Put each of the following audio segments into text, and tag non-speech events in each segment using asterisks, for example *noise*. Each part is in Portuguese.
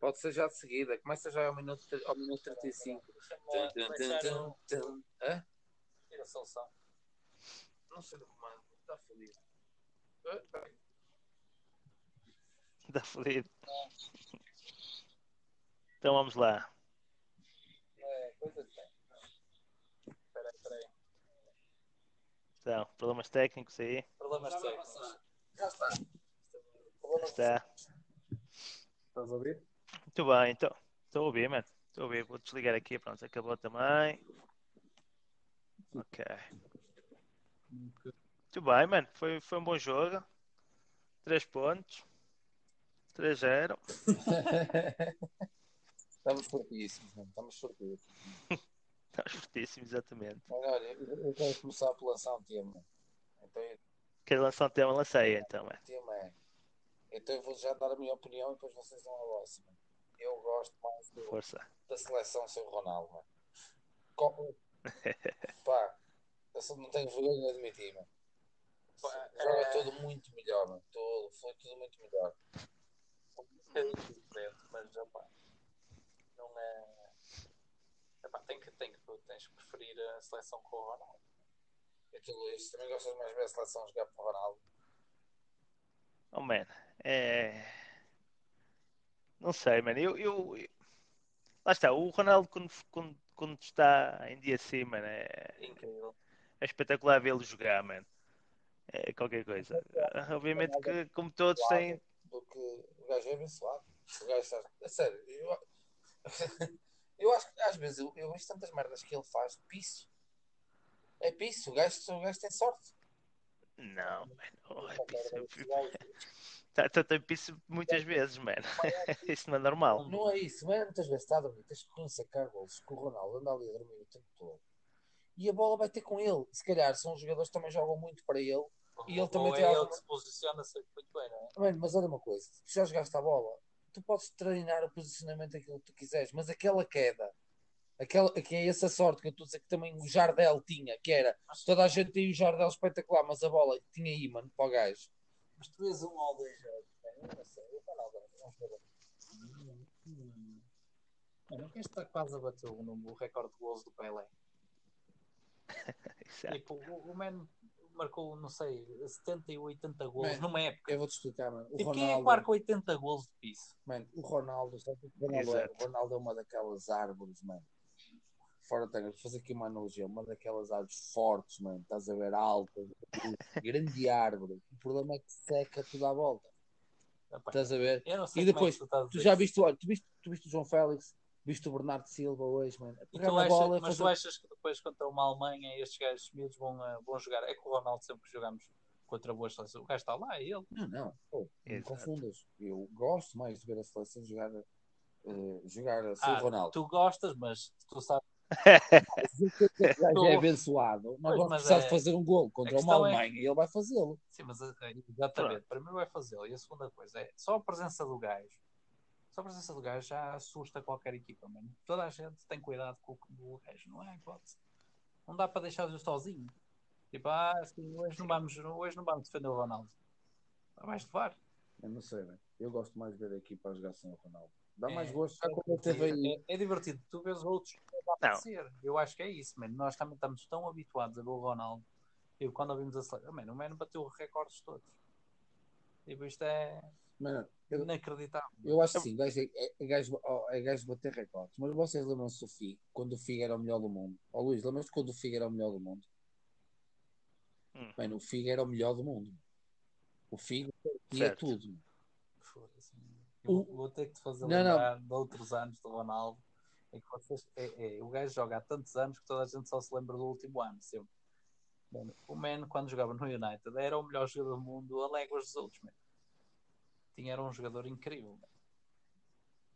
Pode ser já de seguida. Começa já ao minuto, ao minuto 35. Tum, tum, tum, tum, tum. Hã? Tira a solução. Não sei do comando. Está fodido. Está fodido. Então vamos lá. É, coisa de. Espera aí, espera aí. Então, problemas técnicos aí. Problemas técnicos. Já está. Está. Estás a ouvir? Muito bem, então. Estou a ouvir, mano. Estou a ouvir. Vou desligar aqui. Pronto, acabou também. Ok. Muito bem, mano. Foi, foi um bom jogo. 3 pontos. 3-0. *laughs* Estamos fortíssimos, mano. Estamos fortíssimos. Estamos fortíssimos, exatamente. Olha, eu eu quero começar por lançar um tema. Então, o Quero lançar um tema, lancei então, mano. tema é. Então, eu vou já dar a minha opinião e depois vocês dão a vossa. mano. Eu gosto mais do, Força. da seleção sem o Ronaldo, mano. Co- *laughs* Pá, eu só não tenho vergonha de admitir, mano. Pá, Joga é- tudo muito melhor, mano. Tudo, foi tudo muito melhor. bocadinho diferente, mas opá, não é. Epá, tem que, tem que, tens que preferir a seleção com o Ronaldo. E tu, Luís, também gostas mais de ver a seleção jogar para o Ronaldo? Oh, man. É. Não sei, mano. Eu, eu, eu- Lá está. O Ronaldo, quando, quando, quando está em dia assim, mano, é, Incrível. é espetacular vê-lo jogar, mano. É qualquer coisa. Ah, Obviamente que, como todos, têm. Do que o gajo é abençoado. O gajo está. A sério, eu, *laughs* eu acho que às vezes eu, eu vejo tantas merdas que ele faz piso. É piso, o gajo, o gajo tem sorte. Não, mano. Oh, é piso. Tá- tá- Tem piso muitas vezes, mano. *laughs* Isso não é normal. Não é isso, mas muitas vezes está a dormir, tens que sacar golos, que o Ronaldo anda ali a dormir o tempo todo. E a bola vai ter com ele. Se calhar são os jogadores que também jogam muito para ele. E ele também é tem ele alguma- que se posiciona sempre muito bem, não é? Mano, mas olha uma coisa, tu já jogaste a bola, tu podes treinar o posicionamento daquilo que tu quiseres, mas aquela queda, aquela, que é essa sorte que eu estou a dizer que também o Jardel tinha, que era toda a gente tem o Jardel espetacular, mas a bola tinha imã para o gajo. Mas tu vês um ou dois jogos, eu não sei, é um jogador. Mano, quem está quase a bater o, recorde de gols do Pelé? *laughs* Tipo, o, o Man marcou, não sei, 70 e 80 gols numa época. Eu vou-te explicar, mano. O Tipo, quem é que marca 80 gols de piso? mano, o Ronaldo, sabe o que o Ronaldo, é? Exato. o Ronaldo é uma daquelas árvores, mano. Fora de vou fazer aqui uma analogia, uma daquelas árvores fortes, mano. Estás a ver altas, *laughs* grande árvore. O problema é que seca tudo à volta. Epá, Estás a ver? Eu não sei E como é depois, que tu estás a Tu já viste, olha, tu viste, tu viste o João Félix, viste o Bernardo Silva hoje, mano. A E tu achas, bola mas tu fazer... achas que depois contra uma Alemanha estes gajos miúdos vão, ah, vão jogar? É que o Ronaldo sempre que jogamos contra boas seleções. O gajo está lá, é ele. Não, não, pô, não confundas. Eu gosto mais de ver a seleção jogar, eh, jogar sem Ah, o Ronaldo. tu gostas, mas tu sabes. *laughs* Tu- é abençoado, nós vamos mas precisar é- de fazer um gol contra uma é- Alemanha e ele vai fazê-lo. Sim, mas ah, exatamente. Primeiro vai fazê-lo. E a segunda coisa é só a presença do gajo. Só a presença do gajo já assusta qualquer equipa, mano. Toda a gente tem cuidado com o gajo, não é hipótese. Não dá para deixá-lo sozinho. Tipo, ah, assim, hoje, não vamos, hoje não vamos defender o Ronaldo. Vais levar. Eu não sei, né? eu gosto mais de ver a equipa a jogar sem o Ronaldo. Dá É, mais gosto. Já é teve aí. É, é divertido. Tu vês outros a aparecer. Eu acho que é isso, mano. Nós também estamos tão habituados a ver o Ronaldo. E quando ouvimos a seleção, mano, o Mano bateu os recordes todos. Tipo, isto é Mano, eu, inacreditável. eu acho que sim, gajo é, é, é gajo, é gajo bater recordes. Mas vocês lembram-se do Figo, quando o Figo era o melhor do mundo? Ó Luís, lembras-te quando o Figo era o melhor do mundo? Hum. Mano, o Figo era o melhor do mundo. O Figo tinha Certo. tudo. Foda-se. Eu Vou ter que te fazer Não, lembrar de outros anos do Ronaldo. É que vocês, é, é, o gajo joga há tantos anos que toda a gente só se lembra do último ano. Sempre. Mano, o Man, quando jogava no United, era o melhor jogador do mundo, a léguas dos outros. Man. Tinha, era um jogador incrível.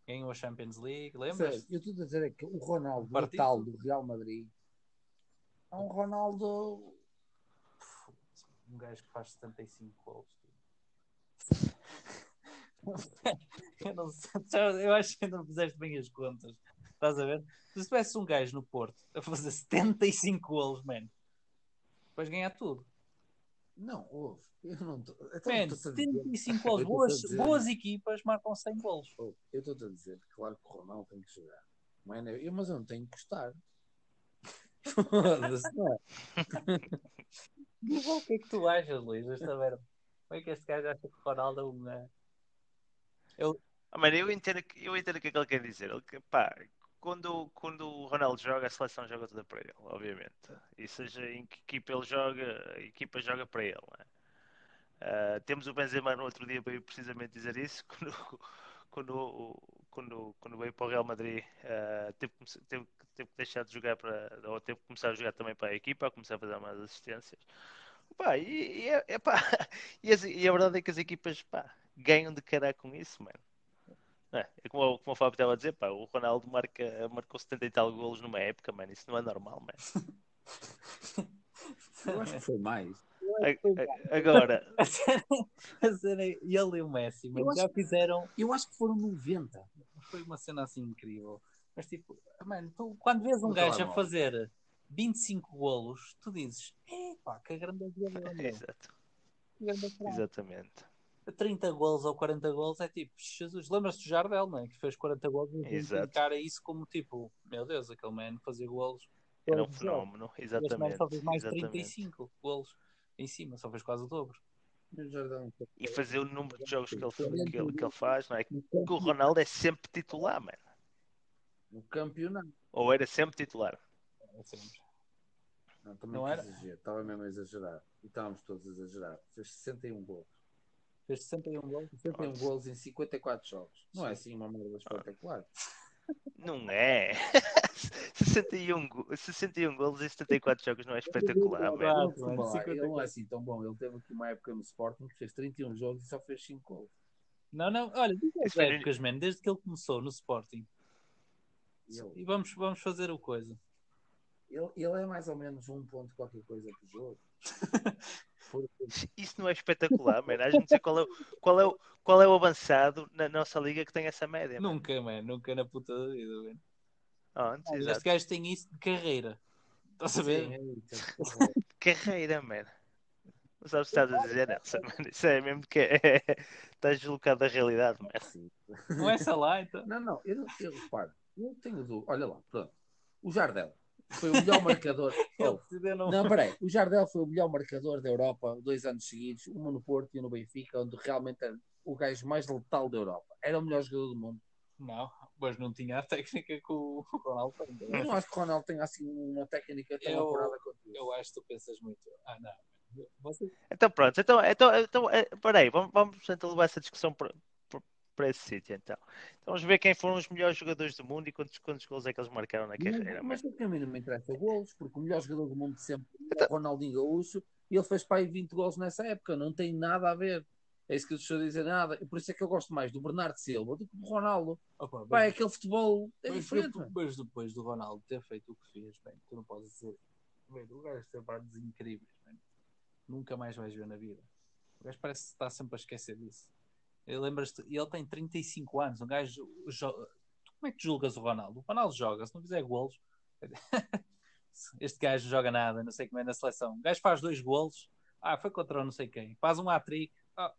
Ganhou a Champions League, lembras? Sério, eu estou a dizer é que o Ronaldo. Natal do Real Madrid é um Ronaldo. Um gajo que faz 75 gols. *laughs* *laughs* eu, não sei, eu acho que ainda não fizeste bem as contas. Estás a ver? Se tivesse um gajo no Porto a fazer 75 gols, mano, depois ganhar tudo. Não, ouve. Eu não estou. Man, 75 gols. Boas, boas equipas marcam 100 gols. Eu estou-te a dizer, claro que o Ronaldo tem que jogar. Mano, eu, mas eu não tenho que gostar. Foda-se, não é? *laughs* o que é que tu achas, Luís? Esta merda. Como é que este gajo acha que o Ronaldo é um. é? Eu... Ah, mano, eu entendo, eu entendo o que é que ele quer dizer. Ele, pá, quando, quando o Ronaldo joga, a seleção joga toda para ele, obviamente. E seja em que equipa ele joga, a equipa joga para ele. Uh, temos o Benzema no outro dia para precisamente dizer isso, *laughs* quando, quando, quando, quando veio para o Real Madrid, uh, teve, teve, teve, que deixar de jogar para, ou teve que começar a jogar também para a equipa, a começar a fazer mais assistências. Pá, e, e, é, é pá, *laughs* e, a, e, a, verdade é que as equipas pá, ganham de cara com isso, mano. É, é como, como o Fábio estava a dizer, pá, o Ronaldo marca, marcou 70 e tal golos numa época, mano. Isso não é normal, mano. *laughs* Eu acho que foi mais. Agora, e ele e o Messi, mas já fizeram. Eu acho que foram 90. Foi uma cena assim incrível. Mas tipo, mano, tu, quando vês um gajo a fazer 25 golos, tu dizes, é pá, que grande *laughs* jogador. Exato. Exatamente. 30 gols ou 40 gols é tipo, Jesus, lembras-te do Jardel, não é? Que fez 40 gols e cara isso como tipo, meu Deus, aquele man fazia gols. Era um fenómeno, exatamente. Só fez mais exatamente. 35 gols em cima, só fez quase o dobro. E fazer o número de jogos que ele, que ele, que ele faz, não é? Que o Ronaldo é sempre titular, mano. No campeonato. Ou era sempre titular? É sempre. Não, também não era? Estava mesmo a exagerar. E estávamos todos a exagerar. Fez 61 gols. Fez 61 gols. 61 gols em 54 jogos. Não é assim uma merda espetacular. *laughs* Não é. *laughs* 61, 61 gols em 74 jogos não é espetacular, velho. Ele não é assim tão bom. Ele teve aqui uma época no Sporting que fez 31 jogos e só fez 5 gols. Não, não, olha, desde épocas, man, desde que ele começou no Sporting. Ele... E vamos, vamos fazer o coisa. Ele, ele é mais ou menos um ponto qualquer coisa por jogo. *laughs* *laughs* Isso não é espetacular, mano. A gente sei qual é, qual, é o, qual é o avançado na nossa liga que tem essa média. Nunca, mano. Nunca na puta da vida, mano. Antes, ah, este gajo tem isso de carreira. Estás a ver? Sim, *laughs* carreira, mano. Não sabes o que estás a dizer, Nelson, mano. Isso é mesmo que é... estás *laughs* deslocado da realidade, mano. Não é essa lá, então? Não, não. Eu, eu reparo. Eu tenho do. Olha lá, pronto. O Jardel. Foi o melhor marcador. *laughs* Oh, não, *laughs* peraí. O Jardel foi o melhor marcador da Europa dois anos seguidos, uma no Porto e no Benfica, onde realmente era o gajo mais letal da Europa. Era o melhor jogador do mundo. Não, mas não tinha a técnica que o *laughs* Ronaldo tem. Eu não acho que o Ronaldo tenha assim uma técnica tão eu, apurada quanto isso. Eu acho que tu pensas muito. Ah, não. Você... Então pronto, então, então, então é, peraí, vamos, vamos então levar essa discussão para, para esse sítio então. então. Vamos ver quem foram os melhores jogadores do mundo e quantos, quantos gols é que eles marcaram na carreira. Mas, mas a mim não me interessa gols, porque o melhor jogador do mundo sempre então... é o Ronaldinho Gaúcho e ele fez para aí 20 gols nessa época, não tem nada a ver. É isso que eu estou a dizer nada. Por isso é que eu gosto mais do Bernardo Silva do que do Ronaldo. Opa, Pá, é aquele futebol é mas, diferente. Mas depois do Ronaldo ter feito o que fez, bem, tu não podes dizer. Bem, o gajo tem partes incríveis, bem. nunca mais vais ver na vida. O gajo parece que está sempre a esquecer disso. Lembras-te, ele tem 35 anos. Um gajo. Como é que julgas o Ronaldo? O Ronaldo joga, se não fizer golos. *laughs* este gajo joga nada, não sei como é na seleção. O gajo faz dois golos. Ah, foi contra não sei quem. Faz um hat-trick. Ah,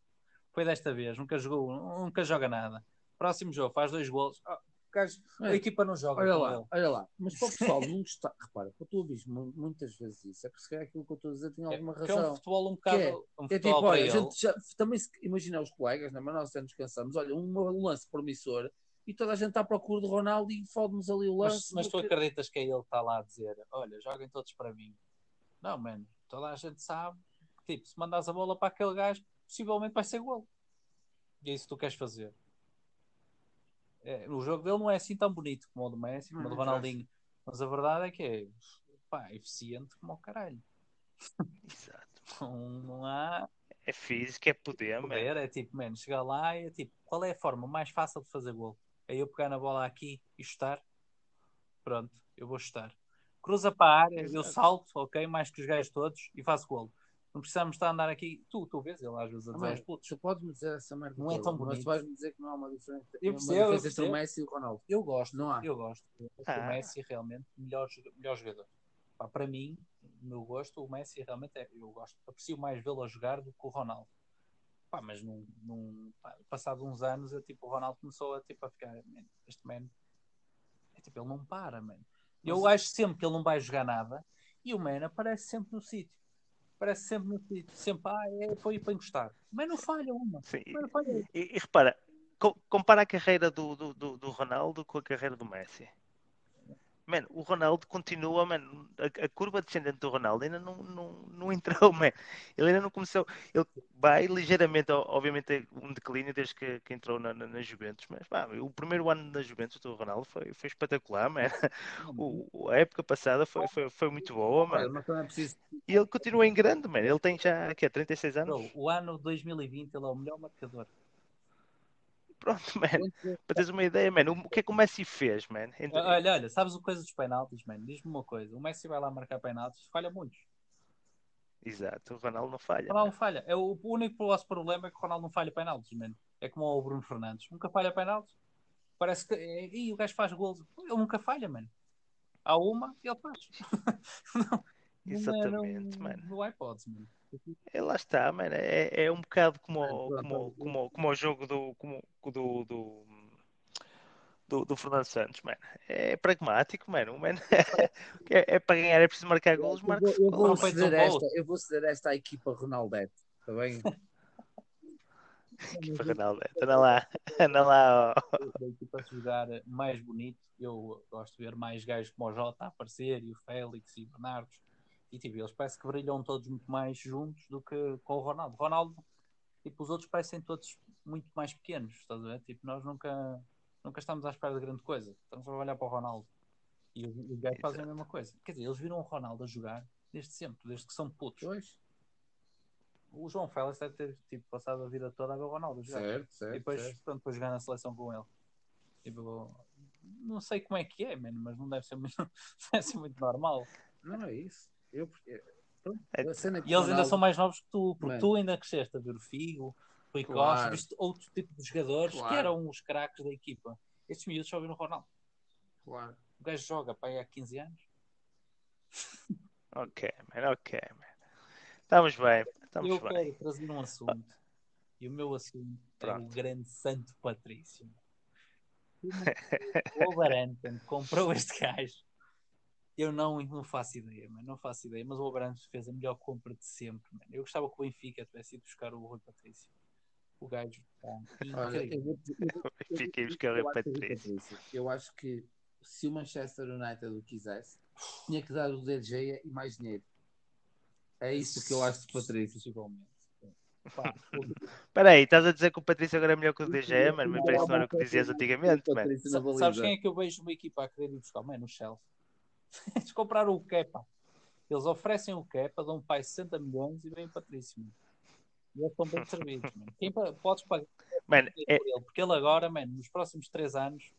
foi desta vez, nunca jogou, nunca joga nada. Próximo jogo, faz dois golos. Ah, gajo, a equipa não joga. Olha lá, ele. olha lá. Mas para o *laughs* pessoal não está. Repara, para tu ouvires muitas vezes isso, é porque se calhar aquilo que eu estou a dizer tem alguma é, razão. Que é um futebol um bocado. É, um é tipo, olha, a gente já, também se, imagina os colegas, né, mas nós já nos cansamos. Olha, um, um lance promissor e toda a gente está à procura de Ronaldo e fode-nos ali o lance. Mas, mas tu acreditas que é ele que está lá a dizer: olha, joguem todos para mim? Não, mano, toda a gente sabe que, tipo, se mandas a bola para aquele gajo, possivelmente vai ser gol. E é isso que tu queres fazer. É, o jogo dele não é assim tão bonito como o do Messi, como o do Ronaldinho. Mas a verdade é que é pá, eficiente como o caralho. Exato. *laughs* Não, não há. É físico, é poder, poder É tipo, mano, chegar lá e é tipo, qual é a forma mais fácil de fazer gol? É eu pegar na bola aqui e chutar. Pronto, eu vou chutar. Cruza para a área, Exato. eu salto, ok, mais que os gajos todos e faço golo. Não precisamos estar a andar aqui. Tu, tu vês ele às vezes a dizer aos putos. Tu podes-me dizer essa merda. Não é tão bonito. Mas tu vais-me dizer que não há uma diferença, eu percebo, uma diferença entre o Messi e o Ronaldo. Eu gosto. Não há. Eu gosto. Ah. O Messi realmente melhor, melhor jogador. Pá, para mim, meu gosto, o Messi realmente é, eu gosto, aprecio mais vê-lo a jogar do que o Ronaldo. Pá, mas num, num pá, passado uns anos, eu, tipo, o Ronaldo começou a, tipo, a ficar, "Man, este man, é, tipo, ele não para, man. Eu acho sempre que ele não vai jogar nada e o man aparece sempre no sítio. Aparece sempre no sempre, ah, é, foi para encostar. Mas não falha uma. Sim, não falha E, e repara, co- compara a carreira do, do, do Ronaldo com a carreira do Messi. Mano, o Ronaldo continua, mano, a, a curva descendente do Ronaldo ainda não, não, não entrou, *laughs* man. Ele ainda não começou. Ele vai ligeiramente, obviamente, é um declínio desde que, que entrou na, na, na Juventus, mas pá, o primeiro ano da Juventus do Ronaldo foi, foi espetacular, man. *laughs* O, a época passada foi, foi, foi muito boa, também é. E ele continua em grande, mano. Ele tem já, que 36 anos? O ano 2020 ele é o melhor marcador. Pronto, *laughs* man. Para teres uma ideia, man, o que é que o Messi fez, man? Entre- Olha, olha, sabes o coisa dos penaltis, mano? Diz-me uma coisa: o Messi vai lá marcar penaltis, falha muitos. Exato, o Ronaldo não falha. O Ronaldo não falha. É o, o único vosso problema é que o Ronaldo não falha penaltis, mano. É como o Bruno Fernandes, nunca falha penaltis. Parece que. é, Ih, o gajo faz gols. Ele nunca falha, mano. Há uma e ele faz. *laughs* não, Exatamente, não, mano. Há hipótese, mano. É, lá está, mano. É, é um bocado como, o- pronto, como, como, como o jogo do, como, do, do, do, do Fernando Santos, mano. É pragmático, mano. O man *laughs* é, é para ganhar, é preciso marcar golos, Eu marca vou, eu vou foi ceder esta, eu vou ceder esta à equipa Ronaldete, está bem? *laughs* *laughs* Equipa Ronaldo. Anda lá, anda lá. ó. da equipa se jogar mais bonito, eu gosto de ver mais gajos como o Jota a aparecer e o Félix e o Bernardo. E tipo, eles parece que brilham todos muito mais juntos do que com o Ronaldo. Ronaldo, tipo, os outros parecem todos muito mais pequenos, estás a ver? Tipo, nós nunca, nunca estamos à espera de grande coisa. Estamos a olhar para o Ronaldo. E os, os gajos fazem a mesma coisa. Quer dizer, eles viram o Ronaldo a jogar desde sempre, desde que são putos. Pois, O João Félix deve ter tipo, passado a vida toda a ver o Ronaldo jogar. certo, certo. E depois, certo. pronto, depois jogar na seleção com ele. Tipo, não sei como é que é, mano, mas não deve ser muito, *laughs* deve ser muito normal. Não é isso. Eu, eu, pronto, É- a cena que E eles ainda são mais novos que tu, porque Mano. tu ainda cresceste a ver o Figo, Rui Claro. Costa, viste outro tipo de jogadores que Claro. eram os craques da equipa. Estes miúdos só viram o Ronaldo. Claro. O gajo joga para aí há 15 anos. *laughs* Ok, man, ok, man. Estamos bem, estamos Eu bem. quero trazer um assunto. E o meu assunto é o Pronto. grande Santo Patrício. O Wolverhampton comprou este gajo. Eu não, não faço ideia, mano, não faço ideia, mas o Wolverhampton fez a melhor compra de sempre. Mano. Eu gostava que o Benfica tivesse ido buscar o Rui Patrício. O gajo está *laughs* incrível. Fiquei buscar o Patrício. Eu acho que se o Manchester United o quisesse, tinha que dar o De Gea e mais dinheiro. É isso que eu acho de Patrício. O- Espera aí, estás a dizer que o Patrício agora é melhor que o DG, mano? Mas parece que não era o que dizias antigamente, mano. Sabes quem é que eu vejo uma equipa a querer ir buscar? Mano, o Chelsea. *laughs* Eles compraram o Kepa. Eles oferecem o Kepa, dão um pai 60 milhões e vem o Patrício. Mano. E eles estão bem *laughs* servidos. Mano. Quem podes pagar Mano, é, por ele? Porque ele agora, mano, nos próximos 3 anos,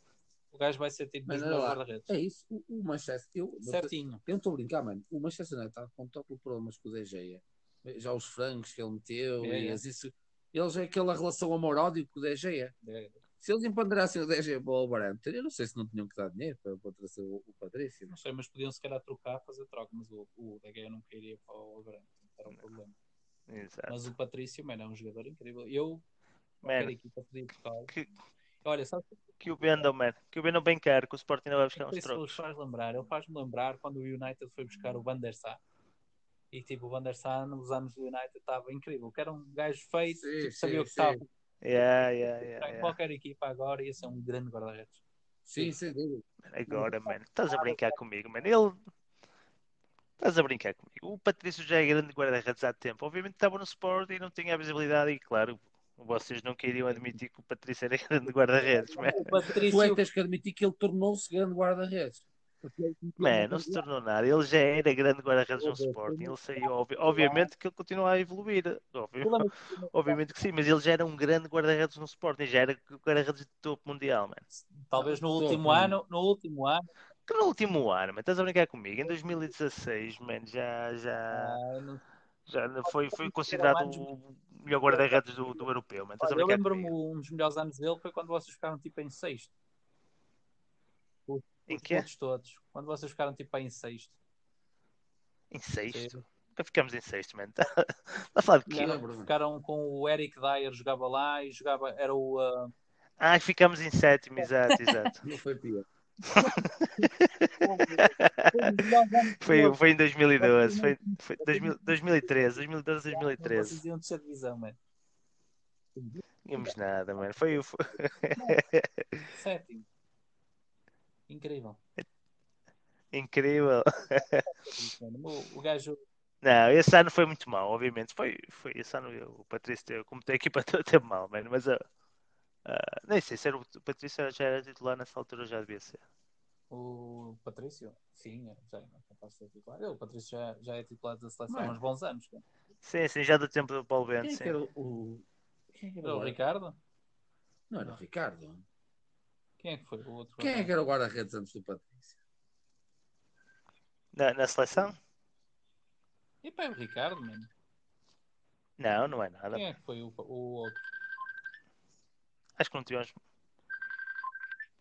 o gajo vai ser tipo melhores lá, guarda-redes. É isso. O, o Manchester. Eu, Certinho. eu não estou a brincar, mano. O Manchester United está com top problemas com o De Gea. Já os frangos que ele meteu É, e é. as isso. Eles é aquela relação amor-ódio com o. É, Se eles empoderassem o Gea para o Wolverhampton, eu não sei se não tinham que dar dinheiro para, para trazer o, o Patrício. Não sei, mas podiam se calhar trocar, fazer troca, mas o, o De Gea não queria para o Wolverhampton. Era um problema. exato. Mas o Patrício, mano, é um jogador incrível. Eu, qualquer Mano, equipa podia buscar. que, Olha, sabe que o vendam, mano. Que o vendam bem caro, que o Sporting ainda vai buscar Não uns trocos. faz lembrar. Ele faz-me lembrar quando o United foi buscar o Van der Sar. E tipo, o Van der Sar nos anos do United estava incrível. Que era um gajo feito, Sim, tipo, sim, sabia o que sim. estava. Yeah, yeah, yeah, yeah. qualquer equipa agora ia ser um grande guarda-redes. Sim, sem dúvida. Agora, mano, estás a brincar comigo, mano. Ele. Estás a brincar comigo. O Patrício já é grande guarda-redes há tempo. Obviamente estava no Sport e não tinha a visibilidade. E claro, vocês não queriam admitir que o Patrício era *laughs* grande guarda-redes, mano. O Tu é que Patrício, tens que admitir que ele tornou-se grande guarda-redes. Mano, não se tornou nada. Ele já era grande guarda-redes no Sporting. Ele saiu, obvi- obviamente que ele continua a evoluir. Óbvio. Obviamente que sim, mas ele já era um grande guarda-redes no Sporting. Já era guarda-redes de topo mundial, mano. talvez no último ano, no último ano, Que no último ano, mano, estás a brincar comigo? Em 2016, mano, já, já, ah, já foi, foi considerado o melhor guarda-redes do, do europeu, mano. Estás a Olha, eu lembro-me um dos melhores anos dele foi quando vocês ficaram tipo em sexto. Em pontos todos. Quando vocês ficaram tipo aí em sexto. Em sexto? Nunca ficamos em sexto, man. Está *laughs* a falar de quê? Ficaram, com o Eric Dyer, jogava lá e jogava. Era o. ah, Ah, ficamos em sétimo, *laughs* exato, exato. Não foi pior. *laughs* Foi, foi em 2012, foi, foi 2000, 2013, 2012, Vocês 2013. iam descer divisão, mano. Não tínhamos nada, mano. Foi, foi... Sétimo. Incrível. incrível. O, o gajo. Não, esse ano foi muito mal, obviamente. Foi, foi esse ano o Patrício, teve- como tem a equipa *laughs* toda, teve mal, mano. Mas ah, ah, nem sei se era o o Patrício já era titular nessa altura, já devia ser. O Patrício? Sim, é, já é capaz de ser titular. Ele, o Patrício já, já é titular da seleção é? há uns bons anos. cara. Sim, sim, já do tempo do Paulo Quem Bento, é sim. que era o. Quem é que era o o Ricardo? Não era o Ricardo. Quem é que foi o outro? Quem é que era o guarda-redes antes do Patrício? Na, na seleção? E pá, é o Ricardo, mano. Não, não é nada. Quem é que foi o, o outro? Acho que não tivemos.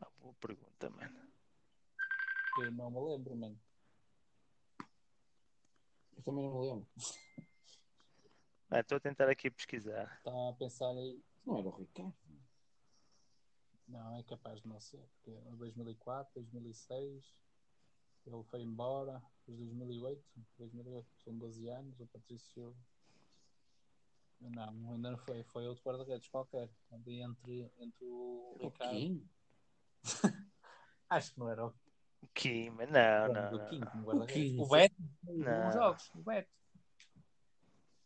Ah, boa pergunta, mano. Eu não me lembro, mano. Eu também não me lembro. Ah, Estou a tentar aqui pesquisar. Está a pensar aí. Não era o Ricardo. Não, é capaz de não ser. Porque em 2004, 2006, ele foi embora. Depois 2008, 2008, são 12 anos. O Patrício. Não, ainda não foi. Foi outro guarda-redes qualquer. Ali entre, entre o O Ricardo. Kim? *laughs* Acho que não era o O Kim, não, não. não. King como guarda-redes. King, O Beto. Não. Jogos. O Beto.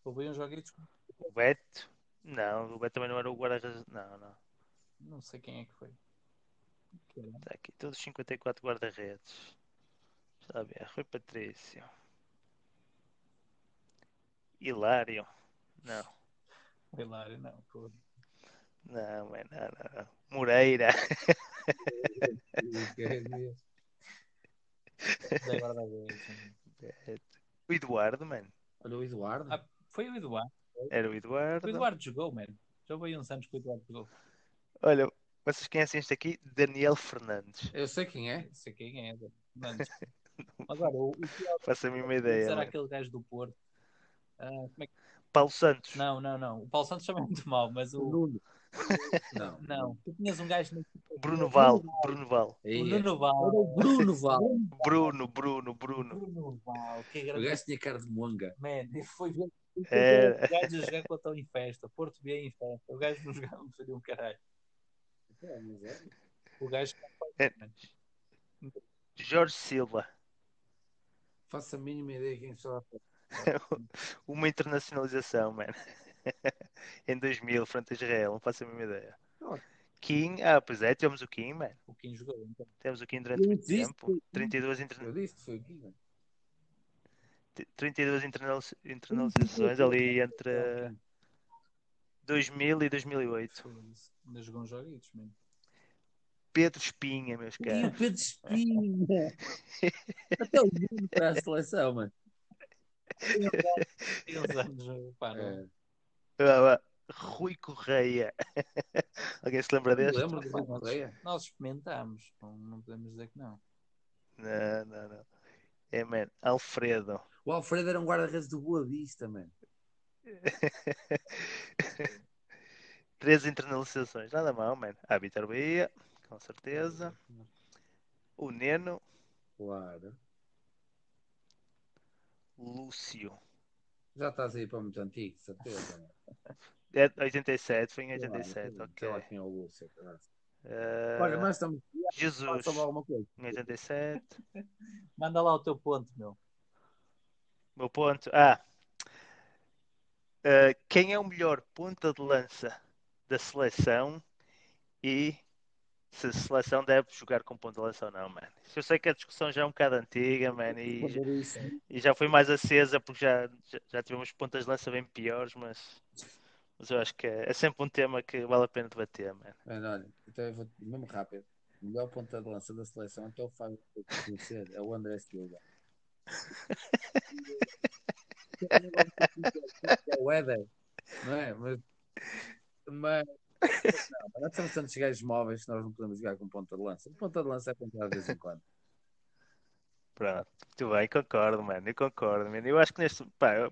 Houve uns joguitos. O Beto? Não, o Beto também não era o guarda-redes. Não, não. Não sei quem é que foi. Está aqui todos 54 guarda-redes. Deixa lá ver. Rui Patrício. Hilário. Não, Hilário, não. Pô. não, é não, não, não. Moreira. Da guarda-redes. O Eduardo, mano. Olha o Eduardo. Ah, Foi o Eduardo. Era o Eduardo. O Eduardo jogou, mano. Já aí uns anos que o Eduardo jogou. Olha, vocês conhecem este aqui? Daniel Fernandes. Eu sei quem é. Sei quem é. *laughs* Agora, o, o pior Faço a mesma ideia. mano. aquele gajo do Porto. Como é que... Paulo Santos. Não, não, não. O Paulo Santos também é muito mau, mas o. Nuno. Não. Não, tu tinhas um gajo no. Bruno Val. Bruno Val. O é. Nuno Val. O Bruno Val. Bruno, Bruno, Bruno. Bruno Val. Que O grande. gajo tinha cara de monga. Man, e foi ver. Era. O gajo a jogar com o Tão em festa. Porto B em festa. O gajo não jogava, não fazia um caralho. O gajo. É. Jorge Silva. Faço a mínima ideia quem está. *laughs* Uma internacionalização, mano. *laughs* em 2000, frente a Israel. Não faço a mesma ideia. Olha. Kim. Ah, pois é, temos o Kim, mano. O Kim jogou. Então. Temos o Kim durante muito disse tempo. 32, interna... Eu disse que foi aqui. mano. 32 internal- internalizações ali entre 2000 e 2008. Foi isso. Ainda jogou uns joguitos, mano. Pedro Espinha, meus E o caros. Pedro Espinha. *laughs* Até o Nuno para a seleção, mano. Uns anos. Pá, não. É. Ah, ah, Rui Correia. *laughs* Alguém se lembra deste? Lembro do Rui Correia? Nós experimentámos. Não, não podemos dizer que não. Não, não, não. É, man. Alfredo. O Alfredo era um guarda-redes do Boa Vista, mano. *laughs* Três internalizações. Nada mal, man. Ah, Vitor Bahia, com certeza. O Neno. Claro. Lúcio. Já estás aí para muito antigo, certeza. mano. É 87, foi em Claro, 87, sei ok. lá quem é o Lúcio. Ah, Olha, mas estamos. Jesus, alguma coisa. em 87. *laughs* Manda lá o teu ponto, meu. Meu ponto. Ah. Ah, quem é o melhor ponta de lança da seleção e se a seleção deve jogar com ponta de lança ou não, mano? Eu sei que a discussão já é um bocado antiga, mano, e, e já foi mais acesa porque já, já, já tivemos pontas de lança bem piores, mas, mas eu acho que é, é sempre um tema que vale a pena debater, mano. Mano, olha, então eu vou mesmo rápido. O melhor ponta de lança da seleção, então o Fábio conhecer, é o André Silva. *laughs* é o Éder, não é? Mas, mas não, nós temos tantos gajos móveis que nós não podemos jogar com ponta de lança. Ponta de lança é ponta de vez em quando. Pronto, muito bem, concordo, mano. Eu concordo, mano. Eu acho que neste. Pá,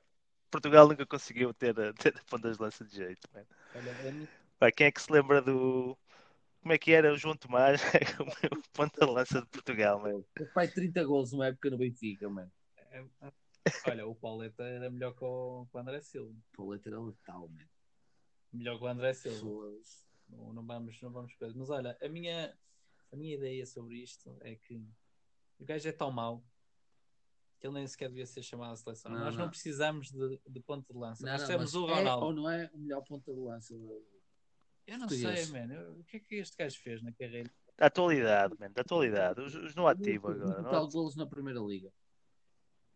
Portugal nunca conseguiu ter, ter pontas de lança de jeito, mano. Olha, Pá, quem é que se lembra do. Como é que era o João Tomás? o meu ponta de lança de Portugal, mano. Ele faz 30 gols numa época no Benfica, mano. É- é- olha, o Pauleta era melhor que o, que o André Silva. O Pauleta era letal, mano. Melhor que o André Silva. Pessoas. Não, não vamos, não vamos coisa. Mas olha, a minha, a minha ideia sobre isto é que o gajo é tão mau que ele nem sequer devia ser chamado à seleção. Não, Nós não, não. precisamos de, de ponto de lança. Não, Nós temos o é Ronaldo. ou não é o melhor ponta de lança? Eu não sei, mano. O que é que este gajo fez na carreira? Da atualidade, mano. Da atualidade. Os, os no ativo agora. tal Não? golos na primeira liga.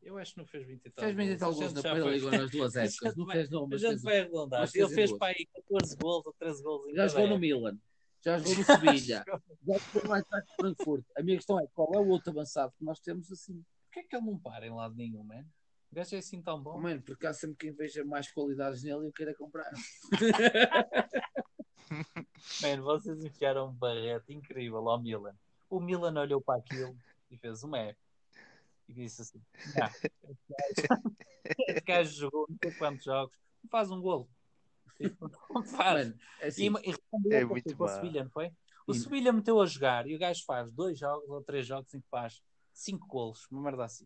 Eu acho que não fez 20 e tal. Fez 20 e tal A gente na primeira liga nas duas *laughs* A épocas. gente Não fez não, A mas gente fez, vai arredondar. Ele fez duas. para aí 14 gols ou 13 gols em já jogou no. Milan. Já jogou no *laughs* Sevilha. Já jogou no Eintracht Frankfurt. A minha questão é qual é o outro avançado que nós temos assim? Porquê é que ele não para em lado nenhum, mano? O gajo é assim tão bom. Mano, porque há sempre quem veja mais qualidades nele e eu queira comprar. *laughs* Mano, vocês enfiaram um barrete incrível ao Milan. O Milan olhou para aquilo e fez uma época. E disse assim: "Não, este gajo- jogou não sei quantos jogos, não faz um golo. Tipo, *laughs* não faz. Mano, é E, assim, e respondeu É muito com o. Sevilha, não foi? O Sim. Sevilha meteu a jogar e o gajo faz dois jogos ou três jogos em que faz cinco golos, uma merda assim.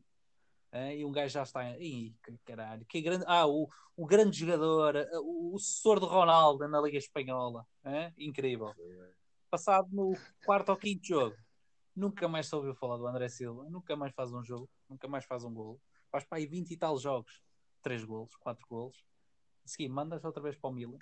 Ah, e um gajo já está. Ih, caralho, que grande. Ah, o, o grande jogador, o, o sucessor de Ronaldo na Liga Espanhola. Ah, incrível. Passado no quarto ou quinto jogo, nunca mais se ouviu falar do André Silva, nunca mais faz um jogo, nunca mais faz um golo. Faz para aí 20 e tal jogos, três golos, quatro golos. A seguir, mandas outra vez para o Milan.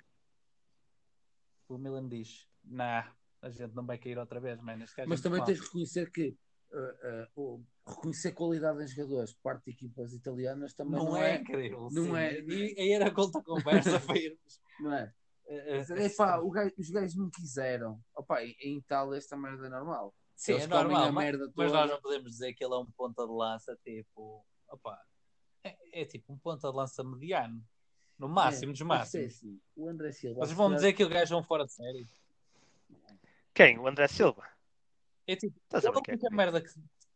O Milan diz: Nah, a gente não vai cair outra vez, gajo mas é também tens de reconhecer que uh, uh, reconhecer qualidade em jogadores por parte de equipas italianas também não, não, é, é, incrível. não sim. é- E aí era conta conversa para *laughs* irmos. não é? Eh, Epá, gajo- os gajos não quiseram. Opa, em Itália esta merda é normal. Sim, Eles é comem normal, a mas- merda Mas toda. nós não podemos dizer que ele é um ponta de lança, tipo, opá, é, é tipo um ponta de lança mediano, no máximo dos É, mas é máximos. assim, o André Silva. Vocês vão dizer que o gajo é um fora de série. Quem? O André Silva? É tipo, Estás a brincar única merda que,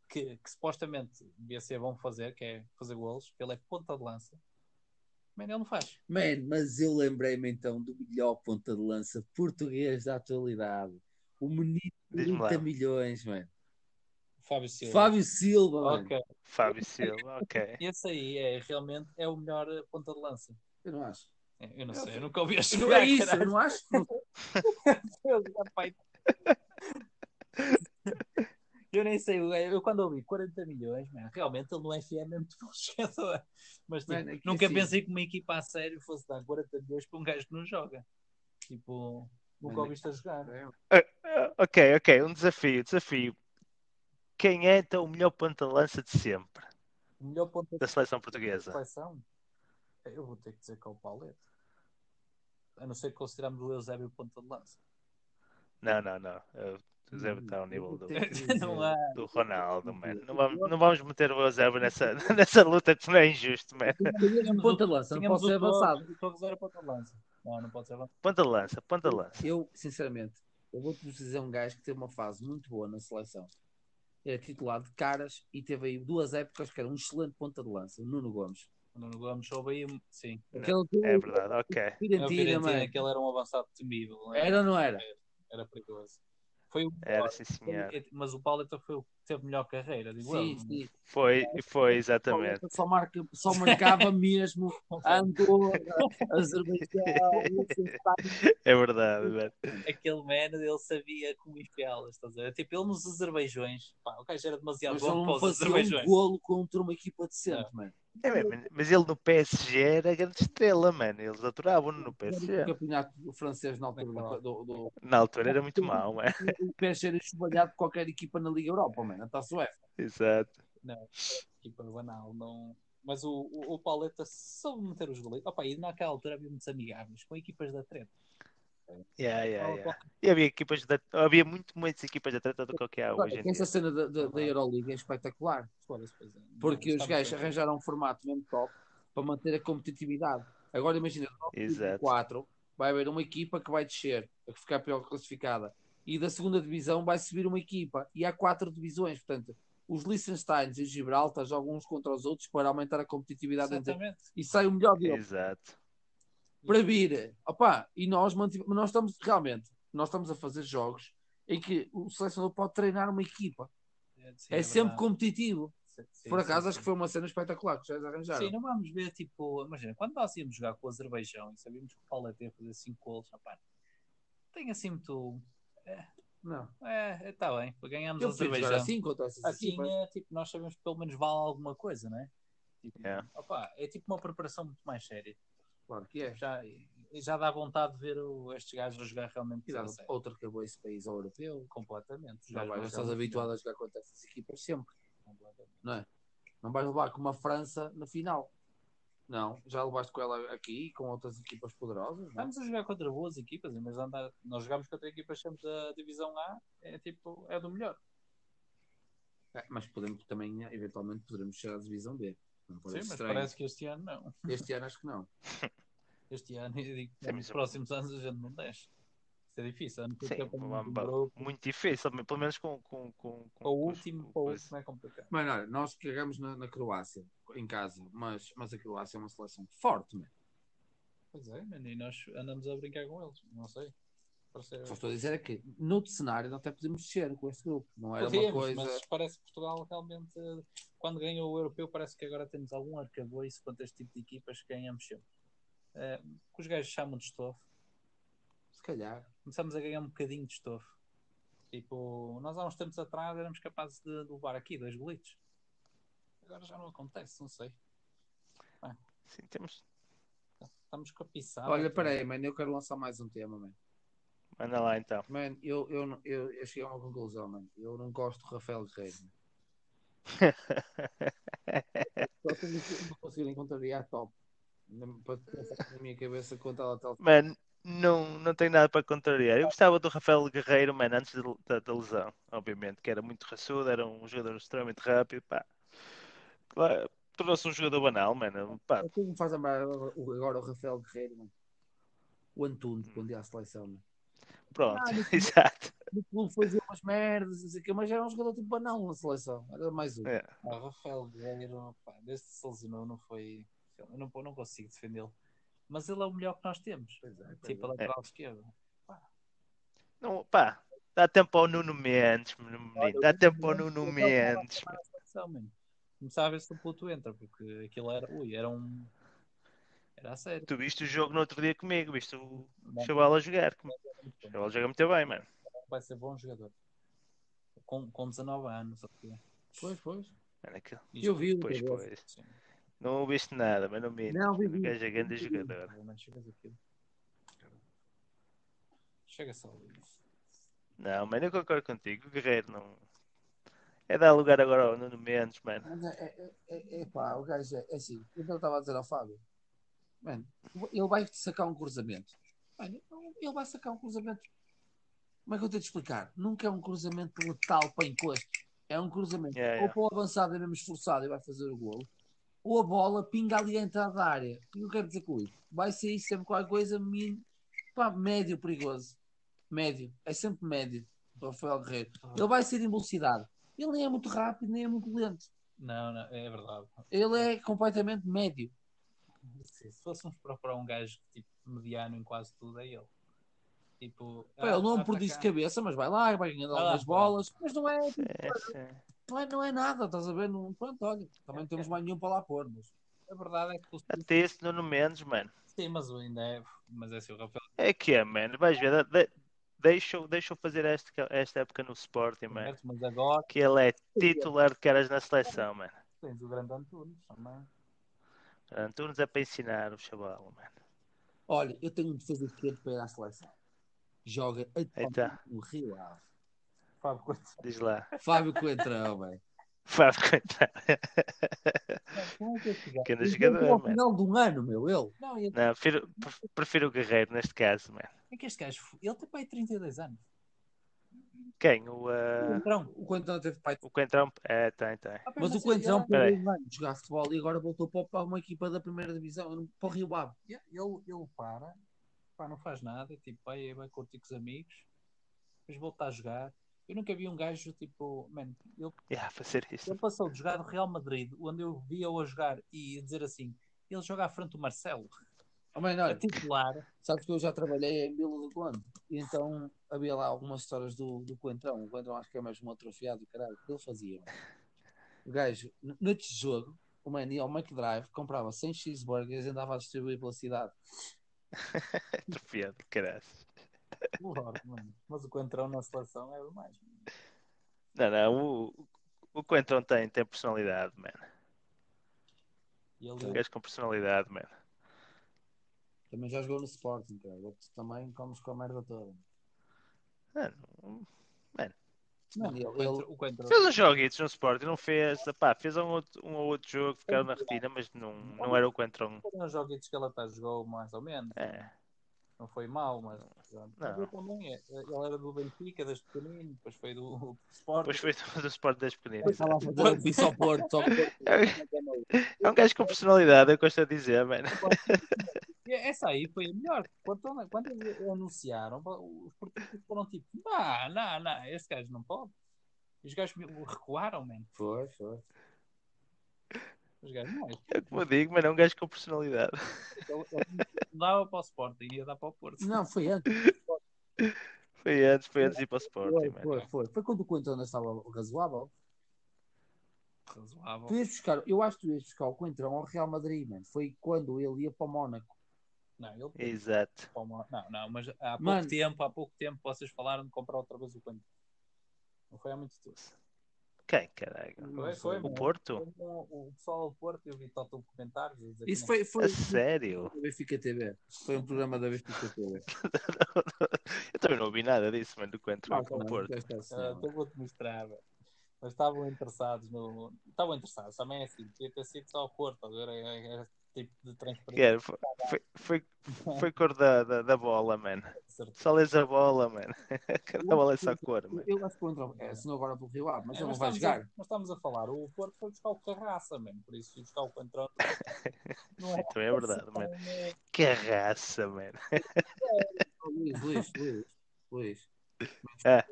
que, que supostamente devia ser bom fazer, que é fazer golos, ele é ponta de lança. Mas ele não faz. Man, mas eu lembrei-me então do melhor ponta de lança português da atualidade. O menino de Diz-me lá. 30 milhões, mano. Fábio Silva. Fábio Silva, mano. Ok. Fábio Silva, ok. *laughs* Esse aí é realmente é o melhor eh, ponta de lança. Eu não acho. É, Eu não sei, eu nunca ouvi a Não jogar. é isso, eu não acho. *laughs* Eu nem sei, eu, eu quando ouvi 40 milhões, man, realmente ele no FM é muito bom *laughs* jogador. Mas tipo, Mano, é nunca assim- pensei que uma equipa a sério fosse dar 40 milhões para um gajo que não joga. Tipo, nunca ouviste a jogar. Ah, ok, ok. Um desafio, desafio. Quem é então o melhor ponta de lança de sempre O melhor ponto de da seleção portuguesa? seleção, eu vou ter que dizer que é o Paulete. A não ser que consideramos o Eusébio ponta de lança. Não, não, não. Uh, O Eusébio está ao nível do, *laughs* do Ronaldo, mano. Não vamos, não vamos meter o Eusébio nessa, *laughs* nessa luta que não é injusto, mano. Tínhamos Ponta o- de lança, não pode ser o avançado. O Torres era ponta de lança. Não, não pode ser avançado. Ponta de lança, ponta de lança. Eu, sinceramente, eu vou-te dizer um gajo que teve uma fase muito boa na seleção. Era titular de caras e teve aí duas épocas que era um excelente ponta de lança, o Nuno Gomes. O Nuno Gomes soube aí, sim. Aquele É verdade, ok. A Fiorentina, Fiorentina, mano. que ele era um avançado temível. é? Era ou não era? Era perigoso. Foi o Era sim, senhor. Mas o Pauleta foi o que teve melhor carreira, digo Sim, eu. sim. Foi, foi exatamente. Só, marca, só marcava mesmo Andorra, Azerbaijão, É verdade, mano. Aquele man, ele sabia como enfiá-las, estás a ver? Tipo, ele nos Azerbaijões, pá, o gajo era demasiado mas bom para os fazia um Azerbaijões. golo contra uma equipa decente, mano. É mesmo, mas ele no PSG era grande estrela, mano. Eles adoravam-no no O PSG. campeonato francês na altura do, do, do, Na altura era muito mau, mano. o PSG era chuvalhado por qualquer equipa na Liga Europa, mano. Está suave. Exato. Equipa banal, não. Mas o, o, o Pauleta soube meter os goleiros. Opa, e naquela altura havia muitos amigáveis com equipas da treta. Yeah, yeah, yeah. E havia equipas de, havia muito mais equipas de atleta do que o que há hoje em Essa dia. cena da, da, da Euroliga é espetacular. É. Porque os gajos arranjaram um formato mesmo top para manter a competitividade. Agora imagina, Exato. 4 vai haver uma equipa que vai descer, a ficar pior classificada. E da segunda divisão vai subir uma equipa. E há quatro divisões, portanto, os Liechtenstein e Gibraltar jogam uns contra os outros para aumentar a competitividade entre Exatamente. e sai o melhor deles Exato. Para vir. Opa, e nós, mantive- nós estamos realmente nós estamos a fazer jogos em que o selecionador pode treinar uma equipa. Sim, é sempre verdade. competitivo. Sim, sim, Por acaso sim, acho que foi uma cena espetacular que já arranjaram. Sim, não vamos ver, tipo, imagina, quando nós íamos jogar com o Azerbaijão e sabíamos que o Paulo ia fazer 5 gols, rapaz, tem assim muito. Não. É, está bem, ganhamos o Azerbaijão. assim Assim é tipo, nós sabemos que pelo menos vale alguma coisa, não é? Tipo, Yeah. opá, é tipo uma preparação muito mais séria. Claro que é. Já, já dá vontade de ver o- estes gajos a jogar realmente E sério. outra acabou esse país ao europeu. completamente. Já vais, vão estás habituado a jogar contra essas equipas sempre. completamente. Não é? Não vais levar com uma França na final. Não, já levaste com ela aqui com outras equipas poderosas. Não? é? Estamos a jogar contra boas equipas, de andar. Nós jogamos contra equipas sempre da divisão A, é tipo, é do melhor. É, mas podemos também, eventualmente, poderemos chegar à divisão B. Não Sim, mas estranho. parece que este ano não. Este ano acho que não. *laughs* Este ano, eu digo, Sim, nos mas- próximos anos a gente não desce. Isso é difícil. Ano que Sim, um grupo, muito difícil, mas pelo menos com. com, com, com o último, com o último é complicado. Mano, olha, nós cagamos na, na Croácia, em casa, mas, mas a Croácia é uma seleção forte, mano. Pois é, mano, e nós andamos a brincar com eles. Não sei. Parece... Só estou a dizer é que, noutro cenário, nós até podemos descer com este grupo. Não era uma Podíamos, coisa. mas parece que Portugal realmente, quando ganhou o europeu, parece que agora temos algum arcabouço contra este tipo de equipas que ganhamos sempre. Eh, que os gajos chamam de estofo. Se calhar. Começamos a ganhar um bocadinho de estofo. Tipo, nós há uns tempos atrás éramos capazes de levar aqui dois golitos. Agora já não acontece, não sei. Sim, temos. Estamos com a pisar. Olha, peraí, mano, eu quero lançar mais um tema, mano. Manda lá então. Mano, eu, eu, eu, eu cheguei a uma conclusão, mano. Eu não gosto do Rafael Guerreiro. *laughs* Só que não consigo encontrar a top. Pensar na minha cabeça quanto ela está. Mano, não, não tenho nada para contrariar. Eu gostava do Rafael Guerreiro, mano, antes da, da- lesão, obviamente, que era muito raçudo, era um jogador extremamente rápido, pá. Claro, Tornou-se um jogador banal, mano. Pá, O que me faz lembrar agora o- agora o Rafael Guerreiro, mano? O Antunes, quando ia à seleção, mano. pronto, Ah, *laughs* exato. No clube fazia umas merdas, o quê, mas era um jogador tipo banal na seleção. Era mais um. É. Ah, Rafael Guerreiro, pá, desde que se lesionou, não foi. Eu não, não consigo defendê-lo. Mas ele é o melhor que nós temos. tipo, a lateral esquerda. Não, pá, dá tempo ao Nuno Mendes, menino. Dá tempo ao Nuno Mendes. Seleção, mano. Começava a ver se o puto entra, porque aquilo era. Ui, era um. Era a sério. Tu viste o jogo no outro dia comigo, viste o Bom, Chaval a jogar. O Chaval joga muito bem, mano. Vai ser bom jogador. Com, com 19 anos. ok. Pois, pois. Mano, aquilo- Eu vi o Pois, pois. Não viste nada, mas não me Não, vi, O gajo é grande jogador. Chega só. Não, mano, eu concordo contigo. O Guerreiro não. É dar lugar agora ao Nuno Mendes, mano. Mas é, é, é, é pá, o gajo é, é assim. O que eu estava a dizer ao Fábio, mano, ele vai sacar um cruzamento. Mano, ele vai sacar um cruzamento. Como é que eu tenho de explicar? Nunca é um cruzamento letal para encosto. É um cruzamento Yeah, ou yeah. para o avançado é mesmo esforçado e vai fazer o golo, ou a bola pinga ali a entrada da área. O que eu quero dizer com isso? Vai sair sempre qualquer coisa min... pá, médio perigoso. Médio. É sempre médio. o Rafael Guerreiro. Ele vai ser em velocidade. Ele nem é muito rápido, nem é muito lento. Não, não, é verdade. Ele é completamente médio. Se fôssemos procurar um gajo tipo, mediano em quase tudo, é ele. Tipo, Pá, ele não é um prodígio de cabeça, mas vai lá, vai ganhando algumas bolas, mas não é, É, sim. Não é, não é nada, estás a ver? Não, pronto, olha, também não temos mais nenhum para lá pôr, mas A verdade é que o Até esse Nuno Mendes, mano. Sim, mas ainda é. Mas é assim, o Rafael É que é, mano. Vais ver. de- Deixa, deixa eu fazer esta, esta época no Sporting, mano. Mas agora Que ele é titular de caras na seleção, mano. tens o grande Antunes também. Antunes é para ensinar o chaval, mano. olha, eu tenho um defesa esquerdo para ir à seleção. Joga atualmente no Rio Ave. Fábio Coentrão. Diz lá. Fábio Coentrão, velho. Como é que anda jogador, ao final de um ano, meu, ele. Não, ele, Não, prefiro, prefiro o Guerreiro neste caso, mano. é que este gajo. Ele tem pai 32 anos. Quem? O, uh, Coentrão. O Coentrão teve pai. o Coentrão? É, tem, tem. Ah, Mas o Coentrão de jogar futebol e agora voltou para- uma equipa da primeira divisão, para o Rio Ave. Ele, ele, ele para, pá, não faz nada, tipo, vai, vai curtir com os amigos, depois volta a jogar. Eu nunca vi um gajo tipo, man, ele, Yeah, fazer ele passou de jogar do Real Madrid, onde eu via-o a jogar e dizer assim, ele joga à frente do Marcelo, Oh, man, a olha, titular. sabes que eu já trabalhei em Vila do Conde e então havia lá algumas histórias do, do Coentrão. O Coentrão acho que é mesmo um atrofiado, caralho. O que ele fazia? mano? O gajo, noite de jogo, o man ia ao McDrive, comprava 100 cheeseburgers e andava a distribuir pela cidade. *laughs* Atrofiado, caralho. Mano. Mas o Coentrão na seleção é demais. Não, não, o, o Quentrão tem, tem personalidade, man. E Um ele, gajo com personalidade, man. Também já jogou no Sporting, cara. Tu também comes com a merda toda. Mano, Mano, ele, o ele, Coentrão- o Coentrão- Fez uns joguitos no Sport, não fez, pá, fez um, outro, um ou outro jogo, ficaram na retina, mas não, não era o Quentrão. Foram uns joguitos que ele até jogou mais ou menos. É, Não foi mau, mas pronto. Não. Mas também, é. ele era do Benfica desde pequenino, depois foi do, do Sport. depois foi do, do Sport das pequeninas. Depois estava a fazer o piso ao Porto, só É um gajo com personalidade, eu gosto de dizer, man. E Essa aí foi a melhor. Quando, quando eles anunciaram, os portugueses foram tipo: não, não, não, esse gajo não pode. E os gajos recuaram, man. Foi, foi. Os gajos não. É como eu digo, mas é um gajo com personalidade. ele não dava para o Sporting, ia dar para o Porto. Não, foi antes. Foi antes, foi antes de ir para o Foi, Sporting, man. foi, foi. Foi quando o Coentrão estava razoável. Razoável. Tu ias buscar, eu acho que tu ias buscar o Coentrão ao Real Madrid, mano. Foi quando ele ia para o Mónaco. Não, ele Exato. Não, não, mas há pouco Mano. tempo, há pouco tempo vocês falaram de comprar outra vez o Coentrão. Não foi há muito tempo. Quem, caralho? Foi, foi, O. Porto? O, pessoal do Porto, eu vi todos os comentários. Isso foi, foi A sério? da Benfica TV. Foi um programa da Benfica TV. *laughs* Eu também não ouvi nada disso, mano, do Quentrão Não, com o não, Porto. presta Ah, atenção. então vou-te mostrar. Mas estavam interessados no. Estavam interessados, também é assim. Podia ter sido só o Porto, a ver? É, é, é tipo de transparência. Yeah, foi, foi, foi, foi cor da, da, da bola, man. certo? Só lês a bola, man. *laughs* Cada bola é só cor, man. Eu acho que o é, assinou agora pelo Rio Ave, mas É, ele não mas vai estamos a- jogar. Nós estamos a falar, o Porto foi buscar o Carraça, mano. Por isso, buscar o Coentrão. *laughs* Não Sim, também é verdade, man. É, Que raça, man. Luís, Luís, Luís, Luís. É.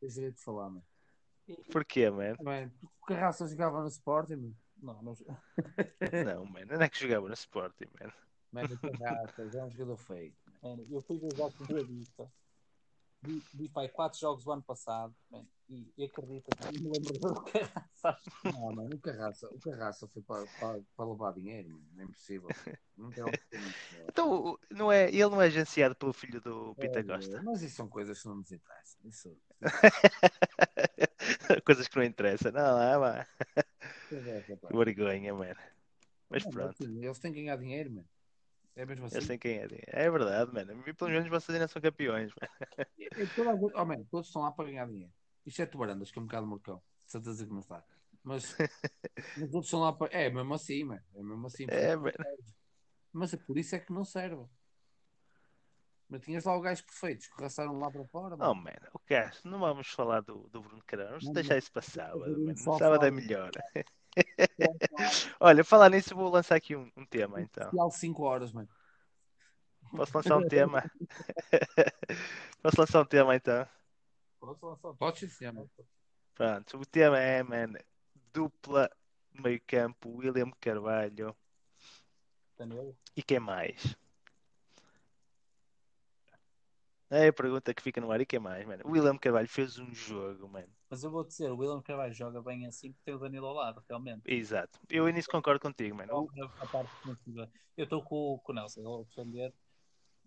Tens direito de falar, mano. Porquê, man? Bem, porque o Carraça jogava no Sporting, mano. Não, não. Não, man. Não é que jogava no Sporting, man. Mano, o Carraça já é um jogador feio. Mano, eu fui ver jogos do Boa Vista. Vi, vi pai, quatro jogos do ano passado. mano, e, e acredita que me lembro do Carraça. Não, mano, o Carraça, o Carraça foi para, para, para levar dinheiro, mano. É impossível. Não tem. Então, o- não é, ele não é agenciado pelo filho do Pita É, Costa. Mas isso são coisas que não nos interessam. Isso, *laughs* Coisas que não interessam. Não, é, mano. É, rapaz. Que vergonha, man. Mas Não, pronto. assim, Eles têm que ganhar dinheiro, mano. É mesmo assim. Eu sei quem é. É verdade, mano. E Pelo menos vocês ainda são campeões, man. É, toda a gente- oh, man, todos estão lá para ganhar dinheiro. Exceto o Barandas, que é um bocado morcão. De certeza que não está. Mas, *laughs* mas todos estão lá para. É mesmo assim, mano. É mesmo assim. É, mano. Mas é por isso é que não serve. Mas tinhas lá o gajo perfeitos que raçaram lá para fora. Oh, mano. man, o gajo, não vamos falar do, do Bruno Carão, vamos deixar isso para sábado, mano. Sábado é melhor. *laughs* Olha, falar nisso, vou lançar aqui um, um tema então. Especial 5 horas, mano. Posso lançar um *laughs* tema? *laughs* Posso lançar um tema então? Posso lançar? Sim, mano. Pronto, o tema é, man, dupla meio campo, William Carvalho Danilo? e quem mais? É a pergunta que fica no ar, e quem mais, mano? O William Carvalho fez um jogo, mano. Mas eu vou dizer, o William Carvalho joga bem assim porque tem o Danilo ao lado, realmente. Exato. Eu nisso concordo contigo, mano. Eu estou com, com o Nelson, ele a defender.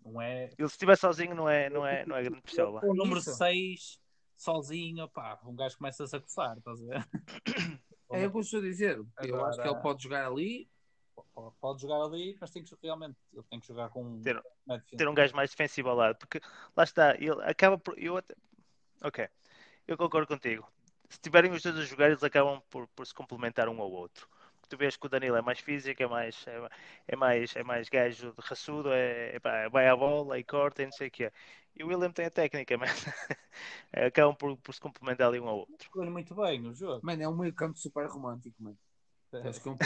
Não é. Ele se estiver sozinho não é, não é, não é grande pistola. O número Isso. 6, sozinho, pá, um gajo começa-se a coçar, estás a ver? É o que eu estou a dizer. Eu Agora- acho que ele pode jogar ali. Pode- jogar ali, mas tem que realmente ele tem que jogar com um Ter- defesa. ter um gajo mais defensivo ao lado, porque lá está, ele acaba por. Eu até- Ok, eu concordo contigo. Se tiverem os dois a jogar, eles acabam por, por se complementar um ao outro. Tu vês que o Danilo é mais físico, é mais, é, é mais, é mais gajo de raçudo, é, é vai à bola e corta e não sei o que E o William tem a técnica, *laughs* mas acabam por, por se complementar ali um ao outro. Escolhe muito bem o jogo. Mano, é um meio campo super romântico, mano. Acho que é um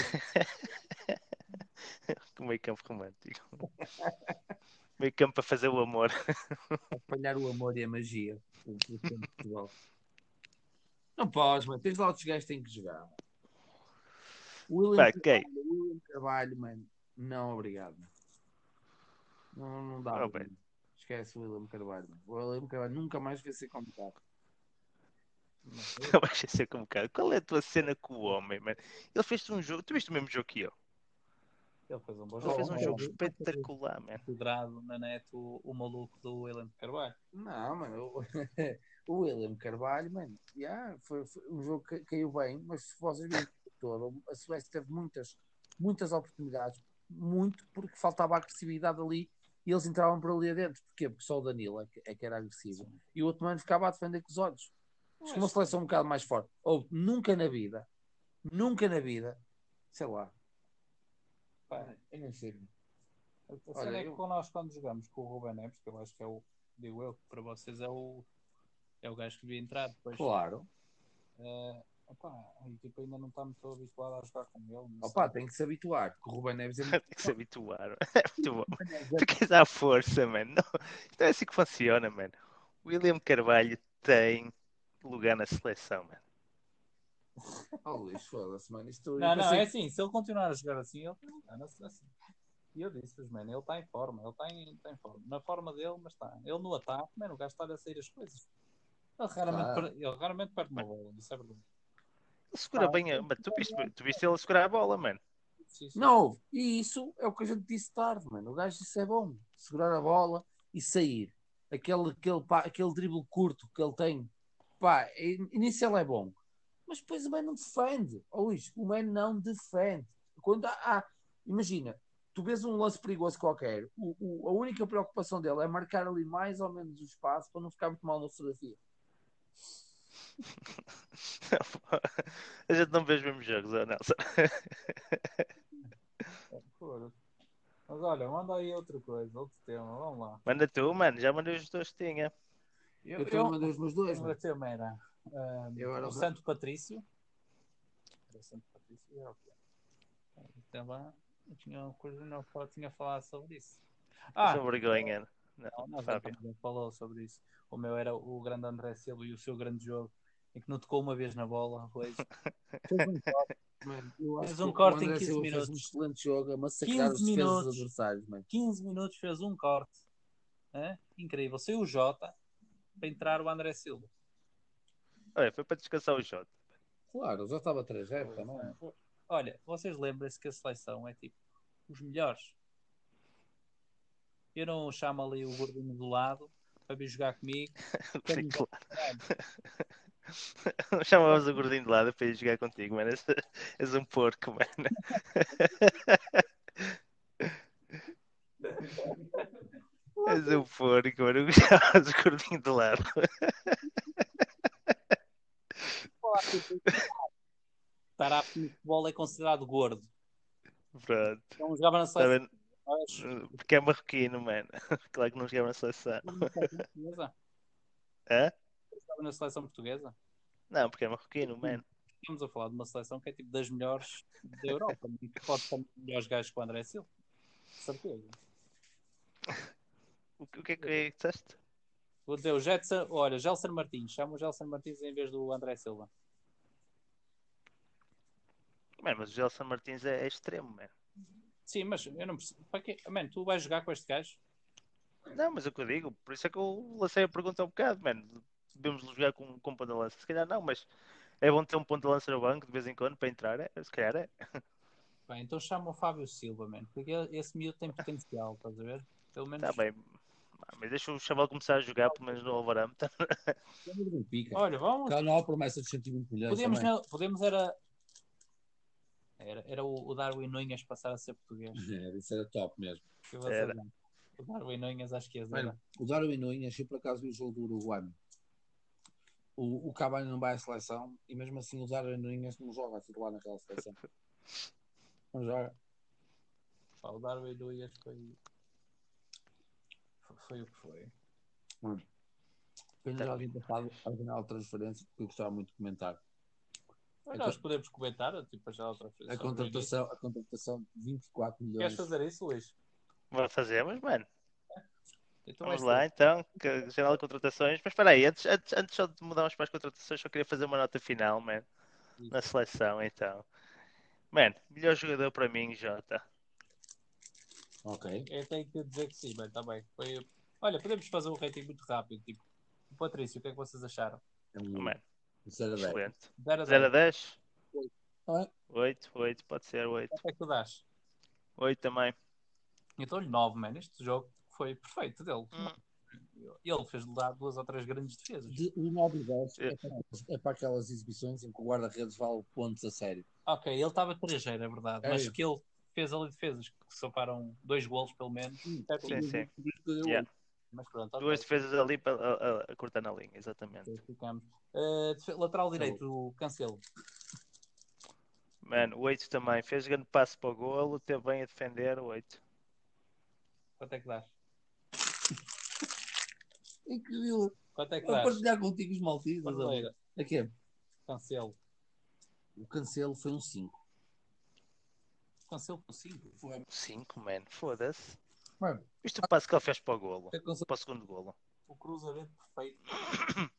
Com meio campo romântico. meio campo para fazer o amor. espalhar o amor e a magia. do- do campo de futebol. Não podes, mano. Tens lá outros gajos que têm que jogar. William, Pá, quem? Carvalho, William Carvalho, mano. Não, obrigado. Não, não dá. Oh. Esquece o William Carvalho. mano. O William Carvalho nunca mais vai ser convocado. Não vais ser como cara. Qual é a tua cena com o homem, mano? Ele fez um jogo. Tu viste o mesmo jogo que eu? Ele fez um bom Ele jogo. fez um jogo oh. espetacular, mano. Considerado na net o, o maluco do William Carvalho. Não, mano. O, *laughs* o William Carvalho, mano. Yeah, foi, foi um jogo que caiu bem, mas se vocês jogo todo, a Suécia teve muitas, muitas oportunidades. Muito porque faltava agressividade ali e eles entravam por ali adentro. Porquê? Porque só o Danilo é que, é que era agressivo. E o outro mano ficava a defender com os olhos. Acho que uma seleção um bocado mais forte. Ou nunca na vida, nunca na vida, sei lá. Pá, Eu não sei. A cena é que eu- com nós quando jogamos com o Ruben Neves, que eu acho que é o, digo eu, para vocês é o, é o gajo que devia entrar depois. Claro. Eh, opá, a equipa ainda não está muito habituada a jogar com ele. Opa, sei. tem que se habituar. porque O Ruben Neves é *laughs* Tem que se habituar. É muito bom. *laughs* *laughs* Tu queres à força, mano. Não, não é assim que funciona, mano. William Carvalho tem lugar na seleção, mano. Oh, Luís, foda-se, mano. Isto, Não, não, é assim, se ele continuar a jogar assim, ele tem lugar na seleção. E eu disse-vos, mano, ele está em forma, ele está em, tá em forma. Na forma dele, mas está. Ele no ataque, mano, o gajo está a sair as coisas. Ele raramente, per- ele raramente perde uma bola, isso é verdade. Ele segura bem a... Mas tu viste, tu viste ele segurar a bola, mano. Não, e isso é o que a gente disse tarde, mano. O gajo isso é bom. Segurar a bola e sair. Aquele, aquele, aquele drible curto que ele tem, pá, in- inicial é bom. Mas depois o man não defende. Ó Luís, o man não defende. Quando há, há- imagina, tu vês um lance perigoso qualquer, o, o- a única preocupação dele é marcar ali mais ou menos o espaço para não ficar muito mal na fotografia. *laughs* A gente não vê os mesmos jogos, ó, Nelson. Mas olha, manda aí outra coisa, outro tema, vamos lá. Manda tu, mano. Já mandei os dois que tinha. Eu, Eu também mandei os meus dois, o mano. meu tema era ah, Eu era o o- Santo Patrício. Era o Santo Patrício, era o quê? Então, eu tinha uma coisa, não eu tinha falado sobre isso. Ah, Essa vergonha. não, Não, já falou sobre isso. O meu era o grande André Silva e o seu grande jogo, em que não tocou uma vez na bola hoje. *laughs* Fez um corte, Mano, Fez um corte em André 15 Silva fez um minutos. excelente jogo a massacrar 15 os minutos. adversários, mano. 15 minutos fez um corte. Hã? Incrível. Saiu o Jota para entrar o André Silva. Olha, foi para descansar o Jota. Claro, já estava 3 0 também. Olha, vocês lembrem-se que a seleção é tipo os melhores. Eu não chamo ali o gordinho do lado para vir jogar comigo. *laughs* Sim, claro. Chamavas o gordinho de lado para ir jogar contigo, mano. És, és um porco, mano. *laughs* És um porco, mano. Chamavas *laughs* o gordinho de lado. Estar a futebol é considerado gordo. Pronto. Então jogava na seleção? Porque é marroquino, mano. *laughs* Claro que não jogava na seleção. portuguesa. Hã? Jogava na seleção portuguesa. Não, porque é marroquino, mano. Estamos a falar de uma seleção que é tipo das melhores da Europa. Pode ter melhores gajos que o André Silva. Certeza. O que, o que é que é disseste? Vou dizer o Jetson, olha, Gelson Martins. Chama o Gelson Martins em vez do André Silva. Mano, mas o Gelson Martins é, é extremo, mano. Sim, mas eu não percebo. Para quê? Mano, tu vais jogar com este gajo? Não, mas é o que eu digo, por isso é que eu lancei a pergunta um bocado, mano. Devemos jogar com, com ponta de lança? Se calhar não, mas é bom ter um ponto de lança no banco de vez em quando para entrar, é? Se calhar é. Bem, então chama o Fábio Silva, mano. Porque esse miúdo tem potencial, estás a ver? Pelo menos. Está bem. Mas deixa o chaval começar a jogar, pelo menos no. Pica. Olha, vamos. Cá não há promessa de 120 milhões. Podemos, não- podemos era. Era, era o, o Darwin Nunes passar a ser português. Era, *laughs* isso era top mesmo. Era. O Darwin Nunes acho que é Mano, o Darwin Nunes, eu por acaso vi o jogo do Uruguai. O, o Cavani não vai à seleção e mesmo assim o Darwin Nunes não joga a titular naquela seleção. *laughs* Não joga. Pá, O Darwin Nunes foi. Foi- o que foi. Pena já alguém passado a final de transferência, porque eu gostava muito de comentar. Mas É nós podemos comentar, tipo, já outra vez. A o início. contratação, a contratação de 24 milhões. Queres fazer isso, Luís? Vai fazer, mas, mano. Então Vamos vais lá então, que, janela de contratações. Mas espera aí, antes, antes, antes só de mudarmos para as contratações, só queria fazer uma nota final, man, na seleção então. Man, melhor jogador para mim, Jota. Ok. Eu tenho que dizer que sim, mano, também. Foi... Olha, podemos fazer um rating muito rápido. Tipo, o Patrício, o que é que vocês acharam? É um Man, 0 a 10. excelente. 0 a 0 a 10. 10? Ah, 8, 8, pode ser 8. Quanto é que tu dás? 8 também. Eu dou-lhe 9, mano. Este jogo foi perfeito dele. Hum. Ele fez lá duas ou três grandes defesas. de 1 ao 10 É. é para, aquelas exibições em que o guarda-redes vale pontos a sério. Ok, ele estava trejeiro, é verdade. É mas que ele fez ali defesas que soparam dois golos pelo menos. Sim, sim. Dei Yeah. Mas pronto. Duas defesas ali para a, a, a cortar na linha, exatamente. Uh, lateral direito, o Cancelo. Mano, o 8 também. Fez grande passo para o golo, teve bem a defender, o 8. Quanto é que dás? *laughs* Incrível. Quanto é que Vou dás? partilhar contigo os maltidos. Aqui. Cancelo. O cancelo foi um 5. Cancelo por 5. 5, mano, foda-se. Mano, Isto o passo que ele fez para o golo, é para o segundo golo. O cruzamento perfeito. *coughs*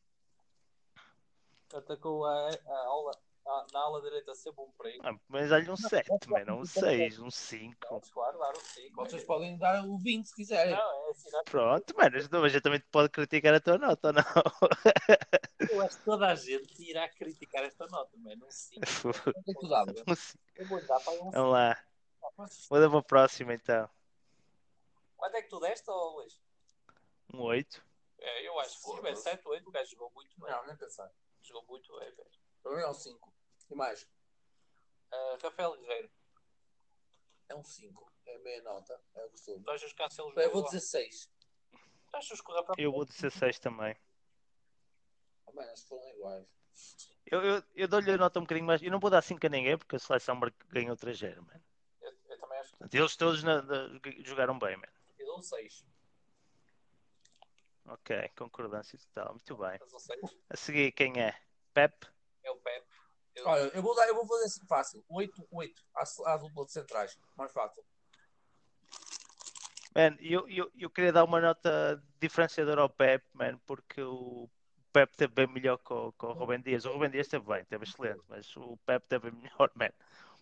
Atacou a, a aula, a- na ala direita sempre um perigo. Ah, mas olha um 7, mano, um 6, um 5. Claro, claro, sim. Vocês podem dar o 20 se quiserem. Não, é assim, não. Pronto, mano, mas eu também te pode criticar a tua nota, ou não? *laughs* Eu acho que toda a gente irá criticar esta nota, mano. Um 5. Quanto é que tu davas? Um cinco. Eu vou dar para um 5. Vamos lá, muda para o próximo então. Quanto é que tu deste, ô Luís? Um 8. É, eu acho que se tiver 7, 8, o gajo jogou muito bem. Não, nem pensar. Jogou muito bem, velho. Para mim é um 5. E mais? Ah, Rafael Guerreiro, É um 5. É meia nota. É o costume. tu achas que Cancelo Eu vou jogou? dizer 6. Tu achas que o Rafael Eu vou dizer 6 também. Mano, acho que foram iguais. Eu, eu, eu dou-lhe a nota um bocadinho mais. Eu não vou dar 5 a ninguém porque a seleção ganhou 3 0 mano. Eu, eu também acho que Portanto, Eles todos na- na- jogaram bem, mano. eu dou um 6. Ok, concordância total, muito bem. Mas 6 A seguir, quem é? Pep? é o Pepe. Eu, Olha, eu vou, dar, eu vou fazer assim fácil. 8, 8. À, à dupla de centrais. Mais fácil. Man, eu, eu, eu queria dar uma nota diferenciadora ao Pep, man, porque o Pep esteve bem melhor que o, que o Rubem Dias. O Rubem Dias esteve bem, esteve excelente, mas o Pep bem melhor, man.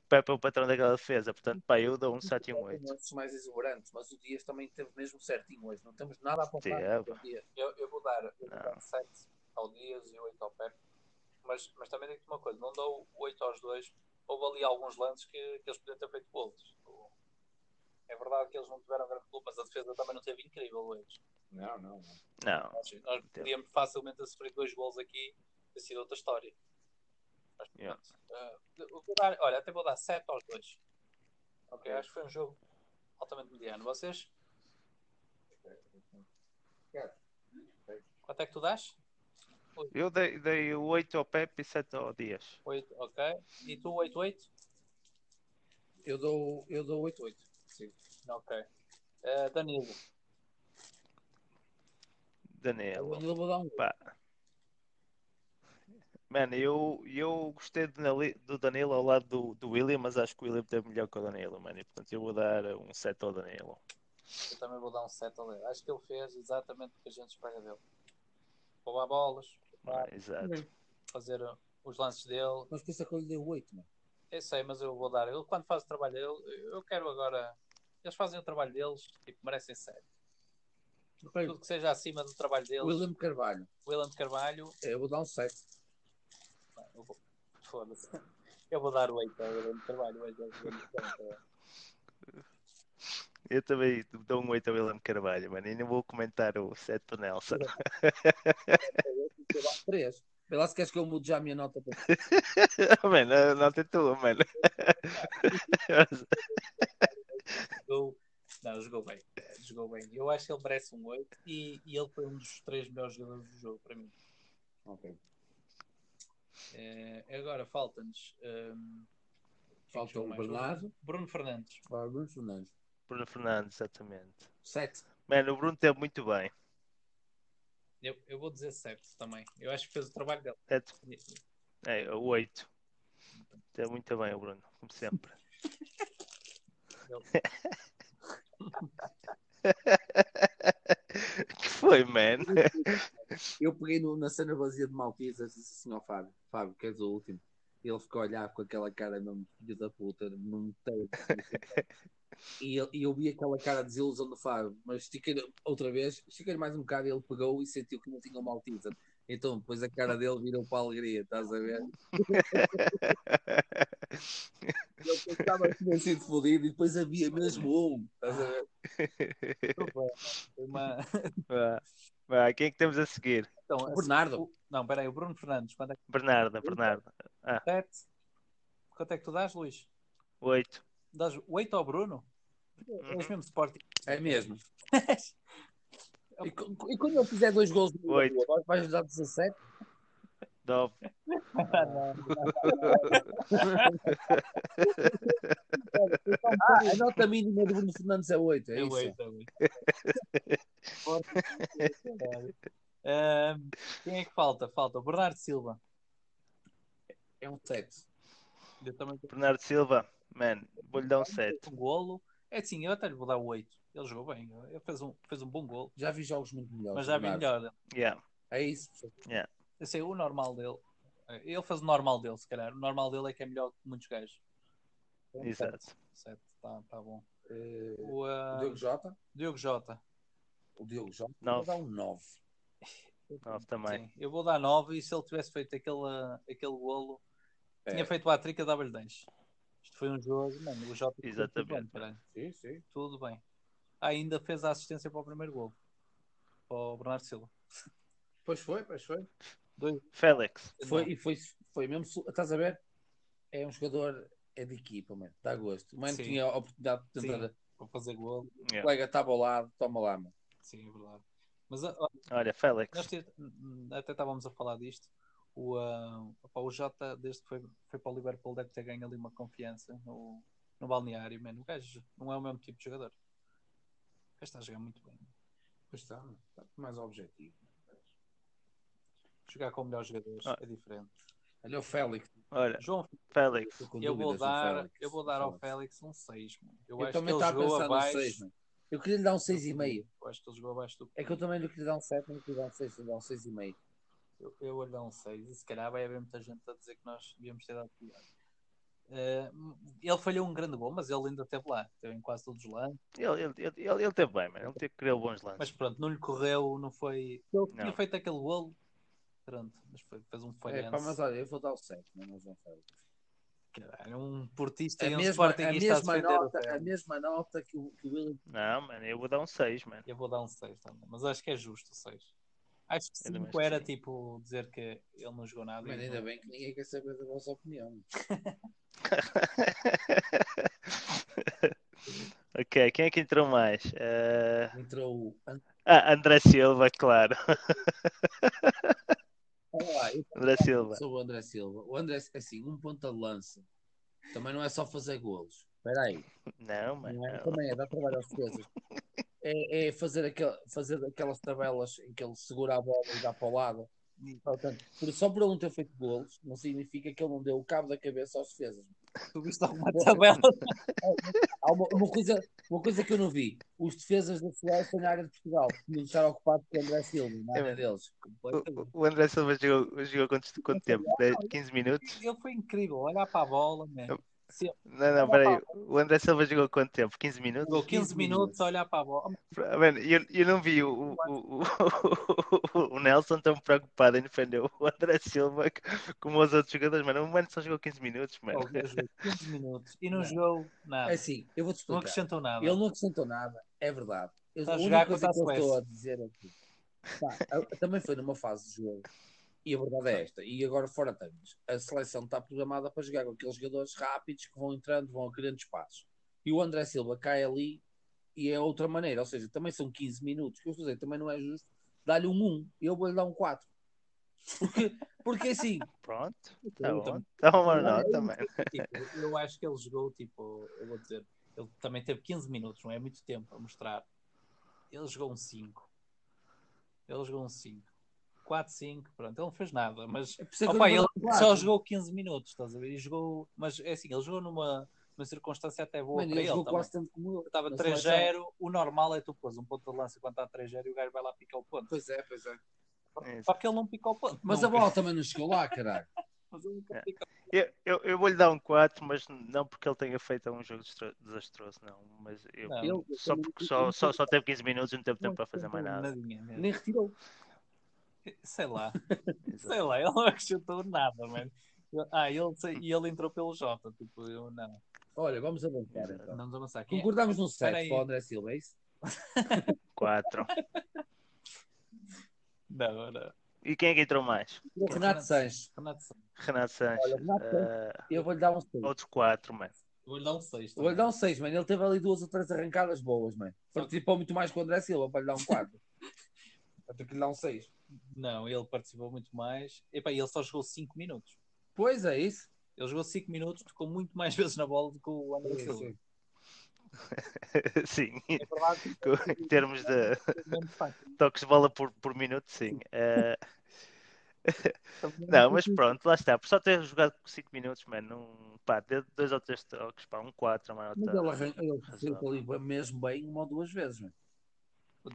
O Pep é o patrão daquela defesa, portanto, pá, eu dou um 7 e um 8. Tem outros mais exuberantes, mas o Dias também teve mesmo certinho hoje. Não temos nada a. Teve. Dias. eu, eu vou dar, eu vou dar 7 ao Dias e 8 ao Pepe. Mas, mas também digo-te uma coisa, não dou 8 aos dois. Houve ali alguns lances que, que eles podiam ter feito golos. É verdade que eles não tiveram grande clube, mas a defesa também não teve incrível hoje. Não, não, não. Não, Nós, nós podíamos facilmente ter sofrido dois gols aqui ter sido outra história. Mas, Yeah. vou dar, olha, até vou dar 7 aos dois. Ok, acho que foi um jogo altamente mediano. Vocês? Quanto é que tu dás? Eu dei, dei o 8 ao Pep e 7 ao Dias. 8, ok. E tu 8, 8? Eu dou, eu dou 8, 8. Sim. Ok. Eh, Danilo, Danilo. Eu vou dar um. Pá. Mano, eu, eu gostei do Danilo, Danilo ao lado do, do William, mas acho que o William teve melhor que o Danilo, mano. E, portanto, eu vou dar um 7 ao Danilo. eu também vou dar um 7 a ler. Acho que ele fez exatamente o que a gente espera dele. Roubar bolas, Ah, exato. fazer uh, os lances dele. Mas por isso é que eu lhe dei o 8, mano. Eu sei, mas eu vou dar. Ele, quando faz o trabalho dele, eu quero agora. Eles fazem o trabalho deles, tipo, merecem 7. Ok. Tudo que seja acima do trabalho deles. William Carvalho. William Carvalho, Eu vou dar um 7. Bem, eu vou- Foda-se. Eu vou dar o 8 ao William de Carvalho. o 8 ao William de Carvalho. Eu também dou um 8 ao William Carvalho, mano. E não vou comentar o 7 do Nelson. *laughs* 3. Vê lá se queres que eu mude já a minha nota para *laughs* mano, a nota é tua, mano. Jogou- Não, jogou bem. É, Jogou bem. Eu acho que ele merece um 8 e, e ele foi um dos três melhores jogadores do jogo para mim. Ok. É, agora falta-nos. hum, quem Falta jogou o mais? Bernardo. Bruno Fernandes. Para Bruno Fernandes. Bruno Fernandes, exatamente. 7. Mano, o Bruno teve muito bem. Eu, eu vou dizer 7 também. Eu acho que fez o trabalho dele. É, é o 8. Teve muito bem o Bruno, como sempre. *laughs* foi, man? Eu peguei no- na cena vazia de Maltesas e disse assim ao Fábio: Fábio, queres o último? Ele ficou a olhar com aquela cara mesmo, filho da puta, não tem. *laughs* E eu, e eu vi aquela cara de desilusão do Fábio, mas estiquei outra vez, estiquei mais um bocado e ele pegou e sentiu que não tinha uma Maltesa. Então, depois a cara dele virou para a alegria, estás a ver? *laughs* Ele pensava que tinha sido fodido e depois havia mesmo um, estás a ver? *laughs* Foi uma- Vá, quem é que temos a seguir? Então, O Bernardo. o- Não, peraí, o Bruno Fernandes. Quanto é que Bernardo, Bernardo. sete? Quanto é que tu dás, Luís? Oito. Dás 8 ao Bruno? És mesmo Sporting. É mesmo. *laughs* E, co- e quando ele fizer dois gols no Oito. Liverpool, vais dar 17? Nove. Ah, a nota mínima do Bruno Fernandes é 8, é, É isso? oito, é oito. Caralho. Ahm, quem é que falta? Falta o Bernardo Silva. É um 7. Eu também Bernardo Silva, man, vou-lhe dar um sete. um golo. É assim, eu até lhe vou dar o 8. Ele jogou bem. Ele fez um, fez um bom golo. Já vi jogos muito melhores. Mas já vi melhor. Yeah. É isso. Eu sei o normal dele. Ele fez o normal dele, se calhar. O normal dele é que é melhor que muitos gajos. Exato. 7, tá, tá bom. Eh, O ah, o Diogo Jota? Diogo Jota. O Diogo Jota Nove. vou dar um 9. Nove também. Sim, eu vou dar 9 e se ele tivesse feito aquele, aquele golo, É. tinha feito a trica dava-lhe 10. Isto foi um jogo, mano, o Jota fez tudo Exatamente. bem. Sim, sim. tudo bem. Ah, ainda fez a assistência para o primeiro golo. Para o Bernardo Silva. Pois foi, pois foi. Dois. Félix. Foi, e foi, foi mesmo. Estás a ver? É um jogador é de equipa, mano. Dá gosto. O mano Sim. tinha a oportunidade de tentar. Sim. Para fazer golo. O Yeah. colega estava ao lado, toma lá, mano. Sim, é verdade. Mas ó, Olha, Félix. nós te- até estávamos a falar disto. O, opá, o Jota, desde que foi, foi para o Liverpool, deve ter ganho ali uma confiança no, no balneário. Mano. O gajo não é o mesmo tipo de jogador. O gajo está a jogar muito bem. Pois está, mano. Está mais objetivo. Jogar com melhores jogadores Ah. é diferente. Olha o Félix. Olha, João, Félix. Eu vou, dar, Félix. eu vou dar ao Félix um 6. Mano. Eu, Eu acho também que ele jogou abaixo. no 6, mano. Eu queria lhe dar um 6,5. Eu acho que ele jogou abaixo do. É que eu também lhe queria dar um 7, mas queria dar um 6, lhe dar um 6,5. Eu, eu vou lhe dar um 6 e se calhar vai haver muita gente a dizer que nós devíamos ter dado pior. Eh, ele falhou um grande gol, mas ele ainda esteve lá, esteve em quase todos os lances. Ele, ele, ele, ele, ele teve bem, mano. Ele teve, criou bons lances. Mas pronto, não lhe correu, não foi. Ele tinha Não. feito aquele golo, pronto, mas foi, fez um É, falhanço. pá, mas olha, eu vou dar o 7, não é o João Félix. Caralho, um portista A e um mesma, a a mesma, o nota, a mesma nota que o, que o William. Não, mano, eu vou dar um 6, mano. Eu vou dar um 6 também, mas acho que é justo o 6. Acho que Eu também 5 acho que era sim. tipo dizer que ele não jogou nada. Mas ainda não- bem que ninguém quer saber da vossa opinião. *laughs* ok, quem é que entrou mais? Eh, Entrou o. Ah, André Silva, claro. *laughs* André Silva. sou o André Silva. O André, assim, um ponta de lança. Também não é só fazer golos. Espera aí. Não, mano. Não é? não. Também é, dá trabalho aos defesas. *laughs* É, é fazer, aquel, fazer aquelas tabelas em que ele segura a bola e dá para o lado. Só por ele não ter feito golos, não significa que ele não deu o cabo da cabeça aos defesas. Tu viste alguma tabela? Há uma, uma coisa, uma coisa que eu não vi: os defesas da Suécia na área de Portugal tinham de estar ocupados com o André Silva, na área deles. O, o André Silva jogou, jogou quanto, quanto tempo? 10, 15 minutos? Ele foi incrível, olhar para a bola, man. Se- Não, não, peraí. O André Silva jogou quanto tempo? 15 minutos? Jogou 15 minutos a olhar para a bola. Mano, eu, eu não vi o, o, o, *laughs* o Nelson tão preocupado em defender o André Silva como os outros jogadores, mano. O mano só jogou 15 minutos, mano. Oh, ele jogou 15 minutos e não, Não. jogou nada. É assim, eu vou-te não explicar. acrescentou nada. Ele não acrescentou nada, é verdade. Eu, Está a única coisa que eu estou a dizer aqui. pá, a- também foi numa fase de jogo. E a verdade é esta. E agora, fora tantos, a seleção está programada para jogar com aqueles jogadores rápidos que vão entrando, vão criando espaços. E o André Silva cai ali e é outra maneira. Ou seja, também são 15 minutos. Que eu estou a dizer, também não é justo dar-lhe um 1 e eu vou-lhe dar um 4. Porque, porque assim, *laughs* Pronto, tá Eu bom. também- Tá uma nota, mano. Eu acho que ele jogou, tipo, eu vou dizer, ele também teve 15 minutos, não é muito tempo a mostrar. Ele jogou um 5. Ele jogou um 5. 4, 5, pronto, ele não fez nada, mas é Opa, ele só jogou 15 minutos, estás a ver? E jogou, mas é assim, ele jogou numa uma circunstância até boa Mano, para ele ele. quase tanto como eu. Estava na 3-0, o normal é tu pôs um ponto de lança quando está 3-0 e o gajo vai lá picar o ponto. Pois é, pois é. Isso. Só que ele não pica o ponto. Mas a nunca. bola também não chegou lá, caralho. *laughs* Mas ele nunca É. pica. Eu, eu, eu vou-lhe dar um 4, mas não porque ele tenha feito um jogo desastroso, não. Mas eu, Não. Só porque só, só, só teve 15 minutos e não teve tempo para fazer mais nada. Nem retirou. Sei lá, *laughs* sei lá, ele não acrescentou nada, mano. Ah, ele, e ele entrou pelo Jota, tipo, eu não. Olha, vamos avançar então. Vamos avançar aqui. Concordamos no Espera 7 aí. para o André Silva, é isso? *laughs* *laughs* 4. Não, não. E quem é que entrou mais? O Renato Sanches. Renato Santos. Renato Sanches. Olha, Renato Ah, Eu vou-lhe dar um 6. outro 4, mano. Vou-lhe dar um 6. Vou-lhe dar um 6, mano. Ele teve ali duas ou três arrancadas boas, mano. Participou muito mais que o André Silva para lhe dar um 4. Ter que lhe dar um 6. Não, ele participou muito mais. Epá, e ele só jogou 5 minutos. Pois é isso. Ele jogou 5 minutos, tocou muito mais *laughs* vezes na bola do que o André Sim, Silva. sim. *laughs* sim. É verdade Em termos de é *laughs* fácil. toques de bola por, por minuto, sim. Ah, não, mas pronto, lá está. Por só ter jogado 5 minutos, mano, não, pá, deu dois ou três toques, pá, um 4, mano. Mas Tá, ele, arran... ele razoável. fez ali mesmo bem uma ou duas vezes, mano.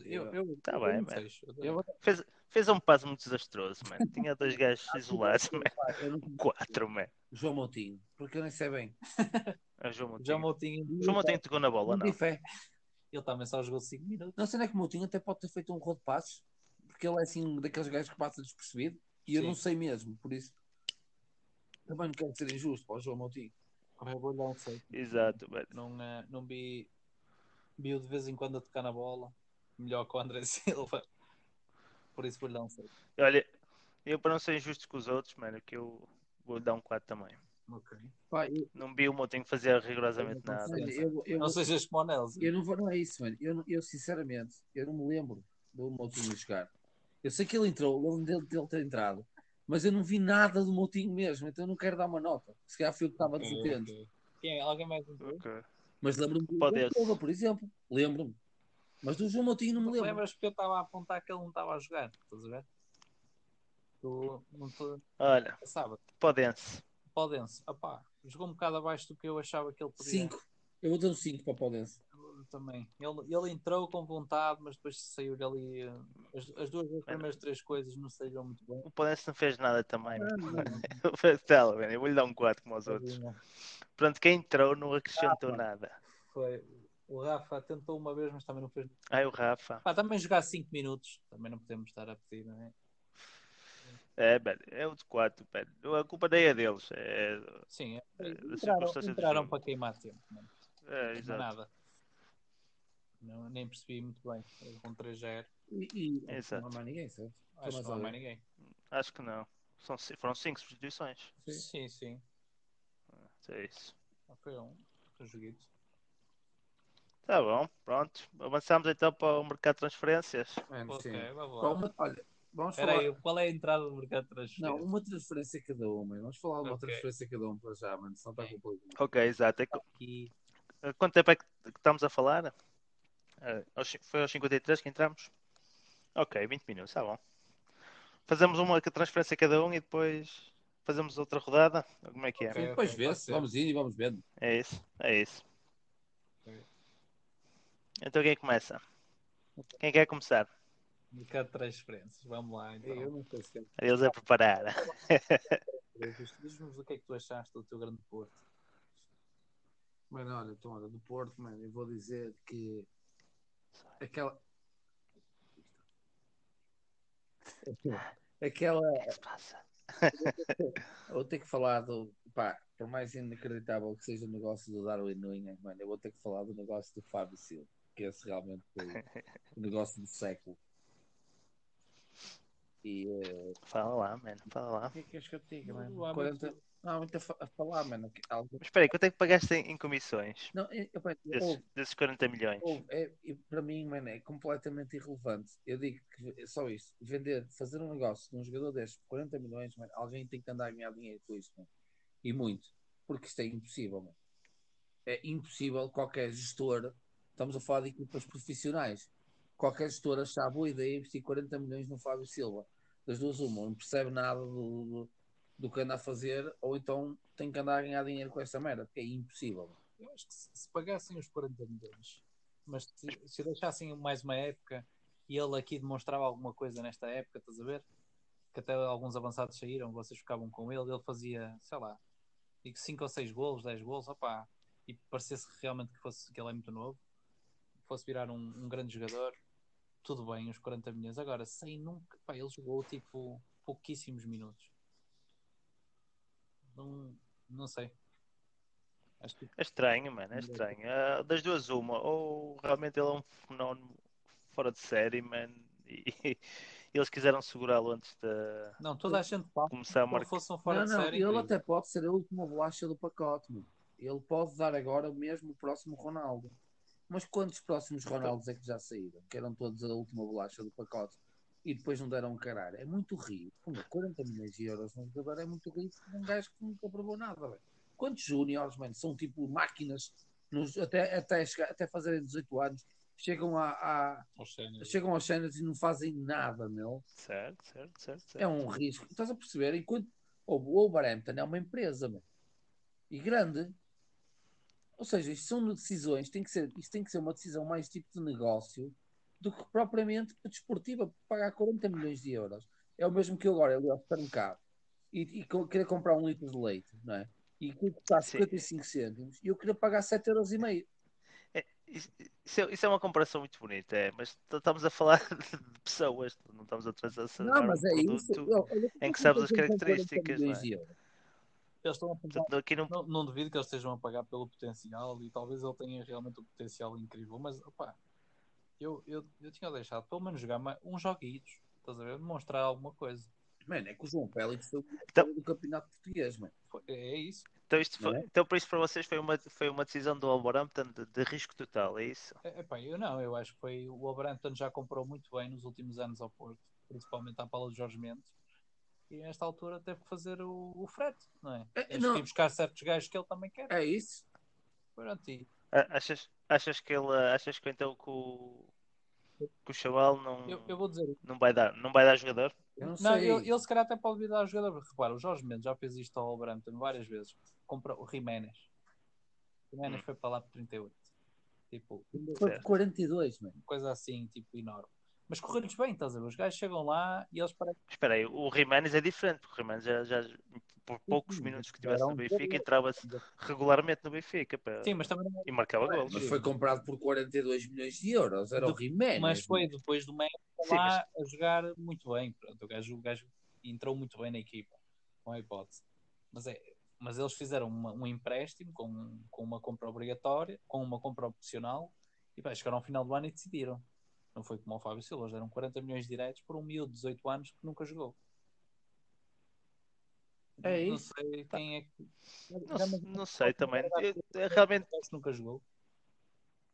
Eu, eu, Tá eu bem, mano. Eu Eu vou- Fez, fez um passo muito desastroso, mano. *laughs* Tinha dois gajos isolados, mano. Eu. 4, mano. João Moutinho, porque eu nem sei bem. *laughs* É João Moutinho. Já Moutinho, João Moutinho tocou na bola, Não ele também só jogou 5 minutos. Não sei nem que o Moutinho até pode ter feito um rol de passos, porque ele é assim daqueles gajos que passa despercebido e eu Sim. não sei mesmo, por isso. Também não quero ser injusto para o João Moutinho. Eu vou-lhe dar um 6. Exato, mano. Não, eh, não vi. Vi-o de vez em quando a tocar na bola. Melhor que o André *laughs* Silva. Por isso vou-lhe dar um 6. Olha, eu para não ser injusto com os outros, mano, que eu vou dar um 4 também. Ok. Pá, eu, Não vi o Moutinho fazer rigorosamente nada. olha, eu, eu, Não sejas como o Nelson. eu não vou, não é isso, mano. Eu, não- eu sinceramente, eu não me lembro do Moutinho jogar. Eu sei que ele entrou, eu lembro dele, dele ter entrado, mas eu não vi nada do Moutinho mesmo, então eu não quero dar uma nota. Se calhar fui eu que estava desatento. Quem, alguém mais entrou? Ok. Mas lembro-me do. Silva, por exemplo. Lembro-me. Mas do João Moutinho não me lembro. Lembras que eu estava a apontar que ele não estava a jogar? Estás a ver? Tu não. Olha, Sábado. Podense. Podense. Opá, jogou um bocado abaixo do que eu achava que ele podia. 5. Eu vou dar um 5 para o Paulense. Eu Também. Ele, ele entrou com vontade, mas depois saiu dali. eh, As, as duas as primeiras três coisas não saíram muito bem. O Podense não fez nada também. Ah, mano, *laughs* eu vou-lhe dar um 4 como aos outros. Pronto, quem entrou não acrescentou nada. Foi. O Rafa tentou uma vez, mas também não fez. Ai, o Rafa. Pá, também jogar 5 minutos. Também não podemos estar a pedir, não é? É, velho, é o de 4, velho. A culpa daí é deles. É, Sim, é. É, entraram, entraram para queimar tempo. Não, é, não é exato. nada. Não, nem percebi muito bem. Com 3 0 E, e Exato. não há mais ninguém, certo? Acho que não há mais ninguém. Acho que não. São, foram 5 substituições. Sim, sim. É isso. Foi um. Foi um joguito. Tá bom, pronto. Avançamos então para o mercado de transferências. Mano, Ok, sim. vamos lá. uma- olha, vamos Espera falar. aí, qual é a entrada do mercado de transferência? Não, uma transferência cada um, mano. Vamos falar de uma Ok. transferência cada um para já, mano. Senão está complicado. Ok, exato. É co- Aqui. Quanto tempo é que estamos a falar? Eh, Foi aos 53 que entramos? Ok, 20 minutos, tá bom. Fazemos uma transferência cada um e depois fazemos outra rodada? Como é que é? Ok. Sim, depois vê-se. Vamos indo e vamos vendo. É isso, é isso. Então quem começa? Quem quer começar? Mercado de transferências. Vamos lá, então. Eu não sei se quero. Eles a preparar. Diz-nos o que é que tu achaste do teu grande Porto. Mano, olha, então, olha, do Porto, mano, eu vou dizer que aquela. Aquela. O que é se passa? Eu vou ter que falar do. Pá, por mais inacreditável que seja o negócio do Darwin Nunes, mano, eu vou ter que falar do negócio do Fábio Silva, que esse realmente foi o negócio do século. E. eh, Fala lá, mano, fala lá. O que é que és que eu te diga, Não, mano? há 40... muito- Não, há muito a, fa- a falar, mano. que Algo... Mas espera aí, quanto é que pagaste em, em comissões? Não, é, é, pá, Desses, houve- desses 40 milhões? houve, é, e para mim, mano, é completamente irrelevante. Eu digo que é só isto: vender, fazer um negócio de um jogador destes por 40 milhões, mano, alguém tem que andar a ganhar dinheiro com isto, mano. E muito. Porque isto é impossível, mano. É impossível qualquer gestor. Estamos a falar de equipas profissionais. Qualquer gestor achar boa ideia investir 40 milhões no Fábio Silva. Das duas, uma, não percebe nada do, do, do que anda a fazer, ou então tem que andar a ganhar dinheiro com esta merda, porque é impossível. eu acho que se, se pagassem os 40 milhões, mas se, se deixassem mais uma época e ele aqui demonstrava alguma coisa nesta época, estás a ver? Que até alguns avançados saíram, vocês ficavam com ele, ele fazia, sei lá, 5 ou 6 golos, 10 golos, opá, e parecesse realmente que, fosse, que ele é muito novo, fosse virar um, um grande jogador, tudo bem, os 40 milhões. Agora, sem nunca, pá, ele jogou tipo pouquíssimos minutos. Não, não sei. Acho que É estranho, mano, é estranho. Ah, das duas, uma, ou realmente ele é um fenómeno fora de série, mano, e, *laughs* eles quiseram segurá-lo antes de Não, toda a gente fala começar a marcar. fosse um fora não, de não, série. ele incrível. até pode ser a última bolacha do pacote, mano. Ele pode dar agora o mesmo próximo Ronaldo. Mas quantos próximos Ronaldos é que já saíram? Que eram todos a última bolacha do pacote e depois não deram um caralho. É muito. Pô, 40 milhões de euros num jogador é muito para um gajo que nunca provou nada. velho. Quantos júniores, mano, são tipo máquinas nos- até, até, chegar- até fazerem 18 anos, chegam, a, a- Aos chegam aos cenas e não fazem nada, meu. Certo, certo, certo. certo. É um risco. Estás a perceber? Enquanto o Wolverhampton é uma empresa meu. e grande. Ou seja, isto são decisões, tem que ser, isto tem que ser uma decisão mais tipo de negócio do que propriamente desportiva, para pagar 40 milhões de euros. É o mesmo que eu agora ali ao supermercado e, e querer comprar um litro de leite, não é? E que custa Sim. 55 cêntimos e eu queria pagar 7,5 euros. E meio. É, isso, isso é, isso é uma comparação muito bonita, é, mas estamos a falar *laughs* de pessoas, não estamos a transacionar Não, mas um é produto. isso. Eu- olha, em que sabes as com 40 características, Eles estão a pagar- não, não, não duvido que eles estejam a pagar pelo potencial e talvez ele tenha realmente um potencial incrível, mas opá, eu, eu, eu tinha deixado pelo menos jogar mais, uns joguitos, estás a ver? Demonstrar alguma coisa. Mano, é que o João Félix foi o Então- do campeonato português, mano. Foi- é isso. então, isto foi- é? então, por isso para vocês foi uma, foi uma decisão do Wolverhampton de, de risco total, é isso? É, epá, eu não, eu acho que foi o Wolverhampton já comprou muito bem nos últimos anos ao Porto, principalmente à Paula de Jorge Mendes. E nesta altura teve que fazer o, o frete, não é? É, Tens não. que ir buscar certos gajos que ele também quer. É isso. Pronto, e Achas, achas que ele achas que então que o, que o chaval não, eu, eu vou dizer não vai dar, não vai dar jogador? Eu não, Não, sei. ele, ele se calhar até pode vir dar jogador. porque, Repara, o Jorge Mendes já fez isto ao Wolverhampton várias vezes. Compra o Jiménez. O Jiménez Hum. foi para lá por 38. Tipo, Foi por Certo. 42, mano. coisa assim, tipo, enorme. Mas correu-lhes bem, estás a ver? Os gajos chegam lá e eles parecem. Espera aí, o Jiménez é diferente, porque o Jiménez já, já por poucos sim, minutos que tivesse no Benfica entrava-se regularmente no Benfica pá, Sim, mas também não é- e marcava gols. Mas foi comprado por 42 milhões de euros. Era o Jiménez. Mas foi depois do México Sim, lá a jogar muito bem. Pronto, o, gajo, o gajo entrou muito bem na equipa. Com a hipótese. Mas, é, mas eles fizeram uma- um empréstimo com, com uma compra obrigatória, com uma compra opcional, e pá, chegaram ao final do ano e decidiram. Não foi como o Fábio Silva, eles deram 40 milhões diretos por um miúdo de 18 anos que nunca jogou. É não isso. sei quem é que. Não, se- não sei também. Eu- é realmente, nunca jogou.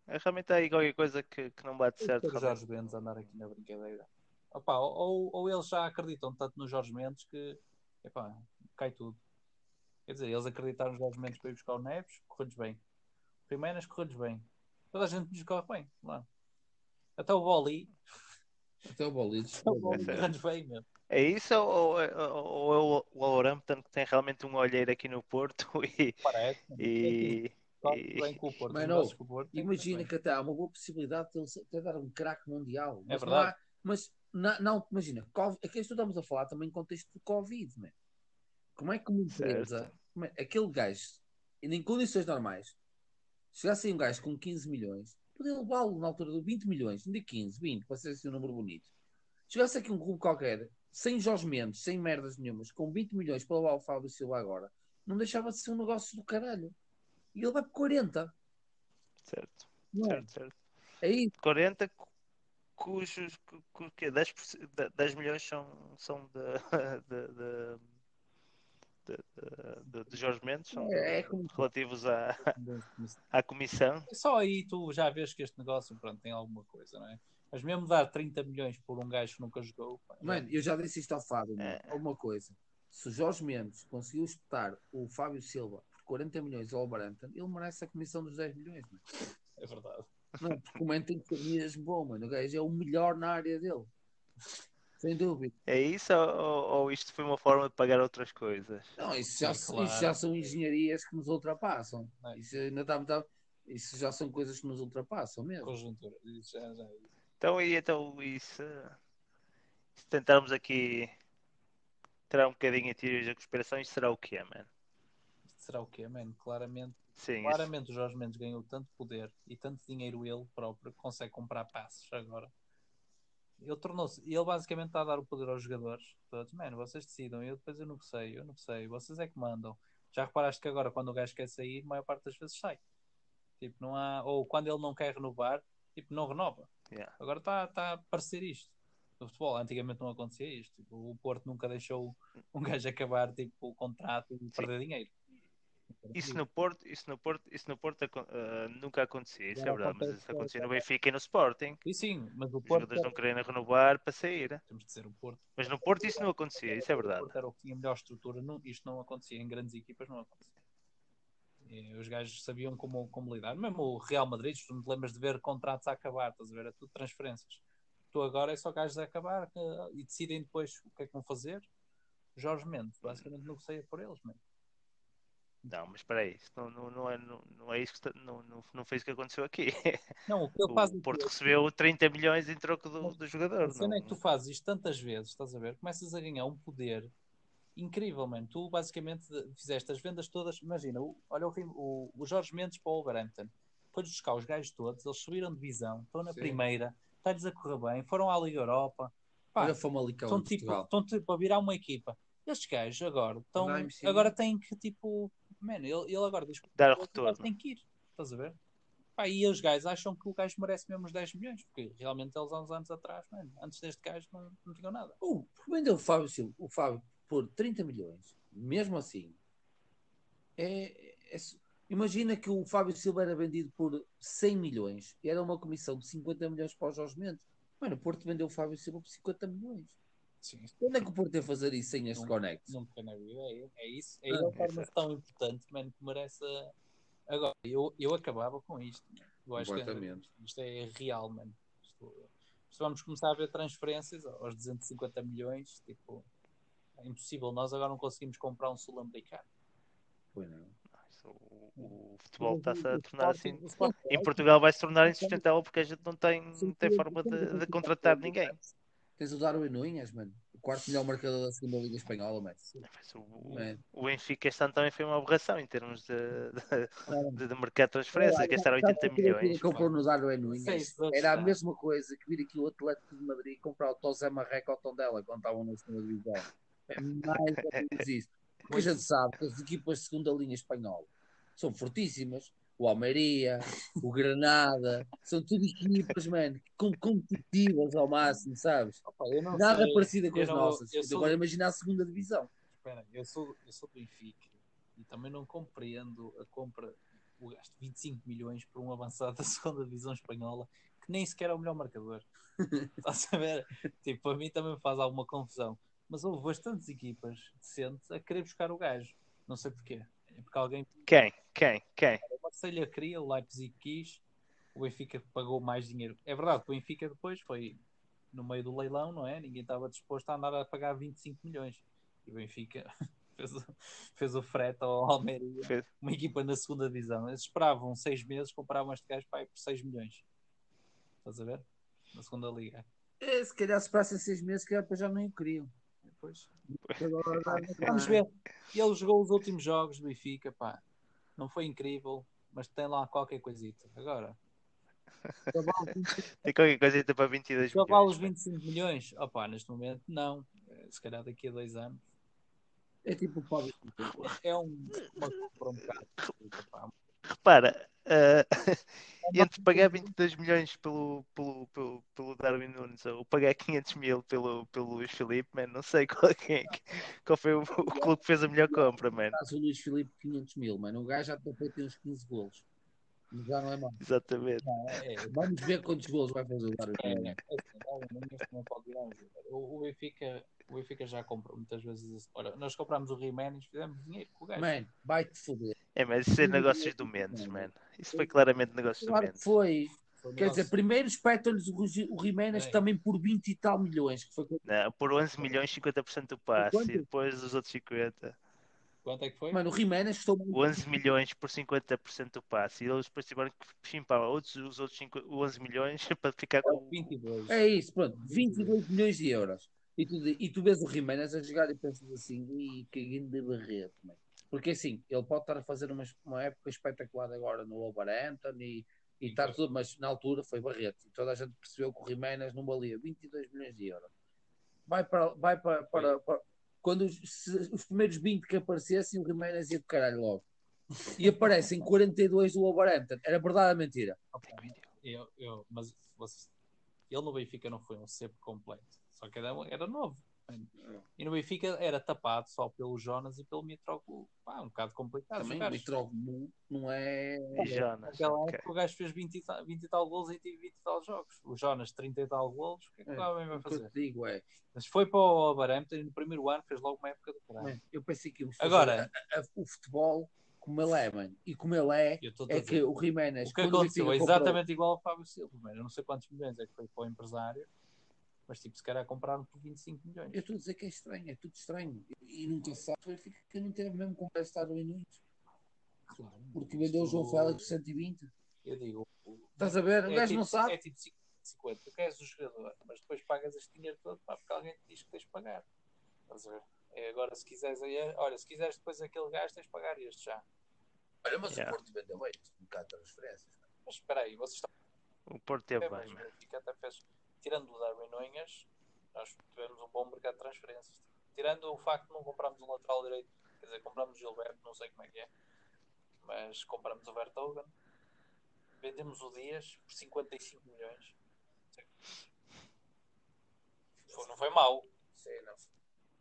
é realmente há aí qualquer coisa que, que não bate certo. o. Jorge Mendes andar aqui na brincadeira. Opa, ou, ou eles já acreditam tanto no Jorge Mendes que epá, cai tudo. Quer dizer, eles acreditaram no Jorge Mendes para ir buscar o Neves, correu-lhes bem. Jiménez correu-lhes bem. Toda a gente lhes corre bem. Lá. Até o Boli, Até o Bolides. até o Boli é-. É isso ou, ou, ou é o Wolverhampton que tem realmente um olheiro aqui no Porto *laughs* e, Parece. e, Corre e- bem com o Porto. Porto, que Imagina que até há uma boa possibilidade de ele até dar um craque mundial. Mas não verdade. há- mas não, não, imagina, Covid- aqui estamos a falar também em contexto de Covid, man. Como é que uma empresa, é- aquele gajo, em condições normais, chegasse aí um gajo com 15 milhões, podia levá-lo na altura de 20 milhões, não de 15, 20, para ser assim um número bonito. Chegasse aqui um clube qualquer, sem Jorge Mendes, sem merdas nenhumas, com 20 milhões para levar o Fábio Silva agora, não deixava de ser um negócio do caralho. E ele vai por 40. certo, Não é? certo, certo. É isso. 40 cu- cujos cu, cu, que 10%, de- 10 milhões são, são de, *laughs* de, de, de, de- de Jorge Mendes, são É, é como- relativos à, *laughs* à comissão. Só aí tu já vês que este negócio pronto, tem alguma coisa, não é? Mas mesmo dar 30 milhões por um gajo que nunca jogou. pá, Mano, eu já disse isto ao Fábio. É. Uma coisa. Se o Jorge Mendes conseguiu espetar o Fábio Silva por 40 milhões ao Wolverhampton, ele merece a comissão dos 10 milhões, mano. é verdade. Não, porque o momento tem que ser mesmo bom, mano. O gajo é o melhor na área dele. Sem dúvida. É isso ou, ou isto foi uma forma de pagar outras coisas? Não, isso já, Sim, claro. isso já são engenharias que nos ultrapassam. É. Isso, ainda está, está- isso já são coisas que nos ultrapassam mesmo. Conjuntura. Isso já, já, Então, e então, e se, tentarmos aqui tirar um bocadinho a teoria da conspiração, isto será o quê, man? isto será o quê, man? Claramente, Sim, isso- claramente o Jorge Mendes ganhou tanto poder e tanto dinheiro ele próprio que consegue comprar passes agora. Ele tornou-se, ele basicamente está a dar o poder aos jogadores todos, mano, vocês decidam, eu depois eu não sei, eu não sei, vocês é que mandam. Já reparaste que agora quando o gajo quer sair, a maior parte das vezes sai. Tipo, não há, ou quando ele não quer renovar, tipo, não renova. Yeah. Agora está tá a aparecer isto. No futebol, antigamente não acontecia isto. Tipo, o Porto nunca deixou um gajo acabar tipo, o contrato e perder dinheiro. Isso no Porto, isso no Porto, isso no Porto ah, nunca acontecia, isso é verdade, mas isso acontecia no Benfica e no Sporting. E sim, mas o Os Porto. jogadores não querem renovar para sair. Temos de dizer o Porto. Mas no Porto isso não acontecia, isso é O verdade. Porto era o que tinha melhor estrutura. Não, isto não acontecia em grandes equipas, não acontecia. E os gajos sabiam como, como lidar. Mesmo o Real Madrid, tu não te lembras de ver contratos a acabar, estás a ver? É tudo transferências. Tu agora é só gajos a acabar que- e decidem depois o que é que vão fazer. Jorge Mendes, basicamente negocia por eles, mesmo. Não, mas espera aí, isso não, não, não, é, não, não é isso que não, não, não foi isso que aconteceu aqui. *laughs* Não, o que ele faz O aqui Porto é- recebeu 30 milhões em troco do, do jogador. A cena é que tu não- fazes isto tantas vezes, estás a ver? Começas a ganhar um poder incrível, mano. Tu basicamente fizeste as vendas todas. Imagina, o- olha o, o, o Jorge Mendes para o Wolverhampton. Foi buscar os gajos todos, eles subiram de divisão, estão na Sim. primeira, está-lhes a correr bem, foram à Liga Europa. Pá, Olha a Famalicão estão tipo, estão tipo a virar uma equipa. Estes gajos agora estão, agora têm que tipo, mano, ele, ele agora diz que Dar retorno. tem que ir, estás a ver? Pá, e os gajos acham que o gajo merece mesmo os 10 milhões, porque realmente eles há uns anos atrás, mano, antes deste gajo não, não tinham nada. Uh, vendeu o Fábio Silva, o Fábio por 30 milhões, mesmo assim, é, é imagina que o Fábio Silva era vendido por 100 milhões, era uma comissão de 50 milhões para o Jorge Mendes. Mano, o Porto vendeu o Fábio Silva por 50 milhões. Sim, Quando é que o Porto ia fazer isso sem este Não. conecto? nunca na vida. É, é isso. É Ah, ele torna-se tão importante, mano, que merece. Agora, eu, eu acabava com isto. mano. Eu acho que Completamente. isto é real, mano. Isto, vamos começar a ver transferências aos 250 milhões, tipo, é impossível. Nós agora não conseguimos comprar um sul-americano. Pois não. Isso, O, o futebol está-se a tornar assim. Em Portugal vai se tornar insustentável porque a gente não tem, não tem forma de, de contratar ninguém. Tens o Darwin Nunes, mano. O quarto melhor marcador da segunda Liga Espanhola, mano. Mas o, o- o Benfica este ano também foi uma aberração em termos de, de, de, de mercado de transferência, gastar 80 milhões. Comprou no Darwin Nunes. Seis anos, Era a mesma coisa que vir aqui o Atlético de Madrid comprar o Tosé Marreco ao Tondela quando estavam na segunda divisão. É mais ou menos isso. Porque a gente sabe que as equipas de segunda linha espanhola são fortíssimas. O Almeria, o Granada, são tudo equipas, mano, com- competitivas ao máximo, sabes? Opa, eu não Nada sei. parecida com Eu as não- nossas. eu sou- Agora imagina a segunda divisão. Espera, eu sou, eu sou do Benfica e também não compreendo a compra, o gasto de 25 milhões por um avançado *laughs* da segunda divisão espanhola que nem sequer é o melhor marcador. *laughs* Estás a ver? Tipo, para mim também faz alguma confusão. Mas houve bastantes equipas decentes a querer buscar o gajo. Não sei porquê. É porque alguém. Quem? Quem? Quem? Marselha queria, o Leipzig quis, o Benfica pagou mais dinheiro. É verdade que o Benfica depois foi no meio do leilão, não é? Ninguém estava disposto a andar a pagar 25 milhões. E o Benfica *laughs* fez, o- fez o frete ao Almeria, Fez. uma equipa na segunda divisão. Eles esperavam seis meses, compravam este gajo para ir por 6 milhões. Estás a ver? Na segunda liga. É, se calhar se parassem seis meses, se calhar depois já nem o queriam. Depois, *laughs* vamos ver. Ele jogou os últimos jogos do Benfica, pá. Não foi incrível, mas tem lá qualquer coisita. Agora, Tem qualquer coisa para 22 Já vale os milhões. 25 milhões? Opá, neste momento não. Se calhar daqui a dois anos. É tipo o Fábio É um, uma compra um bocado. Repara, ah, *laughs* entre pagar 22 milhões pelo, pelo, pelo, pelo Darwin Nunes ou pagar 500 mil pelo, pelo Luís Filipe, man, não sei *laughs* qual, quem, é que- qual foi o, o clube que fez a melhor compra, man. Traz o Luís Filipe 500 mil, mano. O gajo já tem uns 15 golos. Já não é mal. Exatamente. Não, é, é, Vamos ver quantos golos vai fazer o Darwin é, é pode virar um jogador. O, o, Benfica, o Benfica já comprou muitas vezes. Ora, nós comprámos o Jiménez, fizemos dinheiro com o gajo. Mano, vai-te foder. É, mas isso é negócios do Mendes, man. Isso foi claramente negócios do Claro que Mendes. foi. foi Quer dizer, primeiro espetam-lhes o, Jiménez também por 20 e tal milhões, que foi Não, por 11 milhões, 50% do passe. E depois os outros 50. Quanto é que foi? Mano, o Jiménez custou 11 milhões por 50% do passe. E eles depois tiveram que chimpar outros, os outros 5 11 milhões *laughs* para ficar com. 22. É isso, pronto, 22 milhões de euros. E tu, e tu vês o Jiménez a jogar e pensas assim, e que grande barreto, mano. Porque assim, ele pode estar a fazer uma, uma época espetacular agora no Wolverhampton e, e estar tudo, mas na altura foi barreto. E toda a gente percebeu que o Jiménez não valia 22 milhões de euros. Vai para, vai para, para, para- quando os, os primeiros 20 que aparecessem, o Jiménez ia de caralho logo. E aparecem 42 do Wolverhampton. Era verdade ou mentira? Eu, eu, mas você- ele no Benfica não foi um sempre completo. Só que era, era novo. E no Benfica era tapado só pelo Jonas e pelo Mitroglou. Pá, um bocado complicado. Também o. Mitroglou não é... Jonas. Naquela ok. época o gajo fez 20 e, tal, 20 e tal golos em 20 e tal jogos. O Jonas 30 e tal golos. O que é que É, o Gabem vai fazer? te digo é, Mas foi para o Wolverhampton e no primeiro ano fez logo uma época do caralho. Mano, eu pensei que íamos fazer Agora- a- a- o futebol como ele é, mano. E como ele é, é que o Jiménez. O que aconteceu é Benfica comprou- exatamente igual ao Fábio Silva, mano. Eu não sei quantos milhões é que foi para o empresário, mas tipo, se calhar compraram por 25 milhões. Eu estou a dizer que é estranho, é tudo estranho. E nunca se sabe. Que não teve mesmo com prestar o Inunes. Claro. Porque vendeu o João Félix por 120. Eu digo, o- Estás a ver? O é gajo tipo- não sabe. É tipo 50, tu queres o jogador, mas depois pagas este dinheiro todo pá, porque alguém te diz que tens de pagar. Estás a ver? É, agora, se quiseres, aí, olha, se quiseres depois aquele gajo, tens de pagar este já. Olha, mas Yeah. o Porto vendeu bem. Um bocado de transferências. Mas espera aí, vocês estão O Porto teve a bem, ver, tirando o Darwin Nunes, nós tivemos um bom mercado de transferências. Tirando o facto de não comprarmos um lateral direito, quer dizer, compramos o Gilberto, não sei como é que é, mas compramos o Vertogen, vendemos o Dias por 55 milhões. Foi- Não foi mau. Sei, não.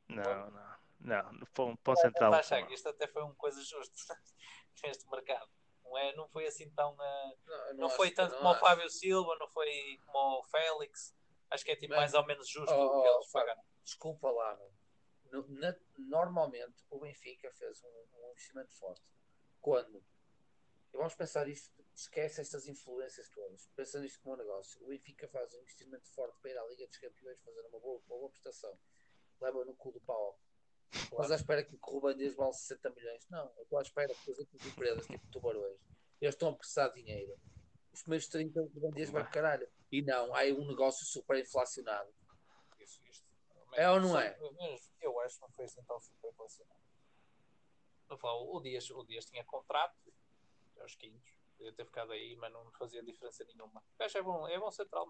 Não, não. Não, para um, central. Isto até foi uma coisa justa *laughs* neste mercado. Não, é, não foi assim tão. Não, não acho- foi tanto não como o acho. Fábio Silva, não foi como o Félix. Acho que é tipo Bem, mais ou menos justo oh, o que oh, eles pagaram. Desculpa lá. No- na- normalmente o Benfica fez um, um investimento forte. Quando? E vamos pensar isto, esquece estas influências todas. Pensa nisto como um negócio. O Benfica faz um investimento forte para ir à Liga dos Campeões fazer uma boa, uma boa prestação. Leva no cu do pau. Mas à espera que o Ruben Dias vale 60 milhões. Não, eu estou à espera que as outras empresas, tipo tubarões, eles estão a prestar dinheiro. Os primeiros 30 o Ruben Dias vai caralho. E não, há aí um negócio super inflacionado. Isso, isto. É ou não é? eu acho que não foi assim tão super falar, o Dias, o Dias tinha contrato aos quintos, podia ter ficado aí, mas não fazia diferença nenhuma. O gajo é bom, é bom central.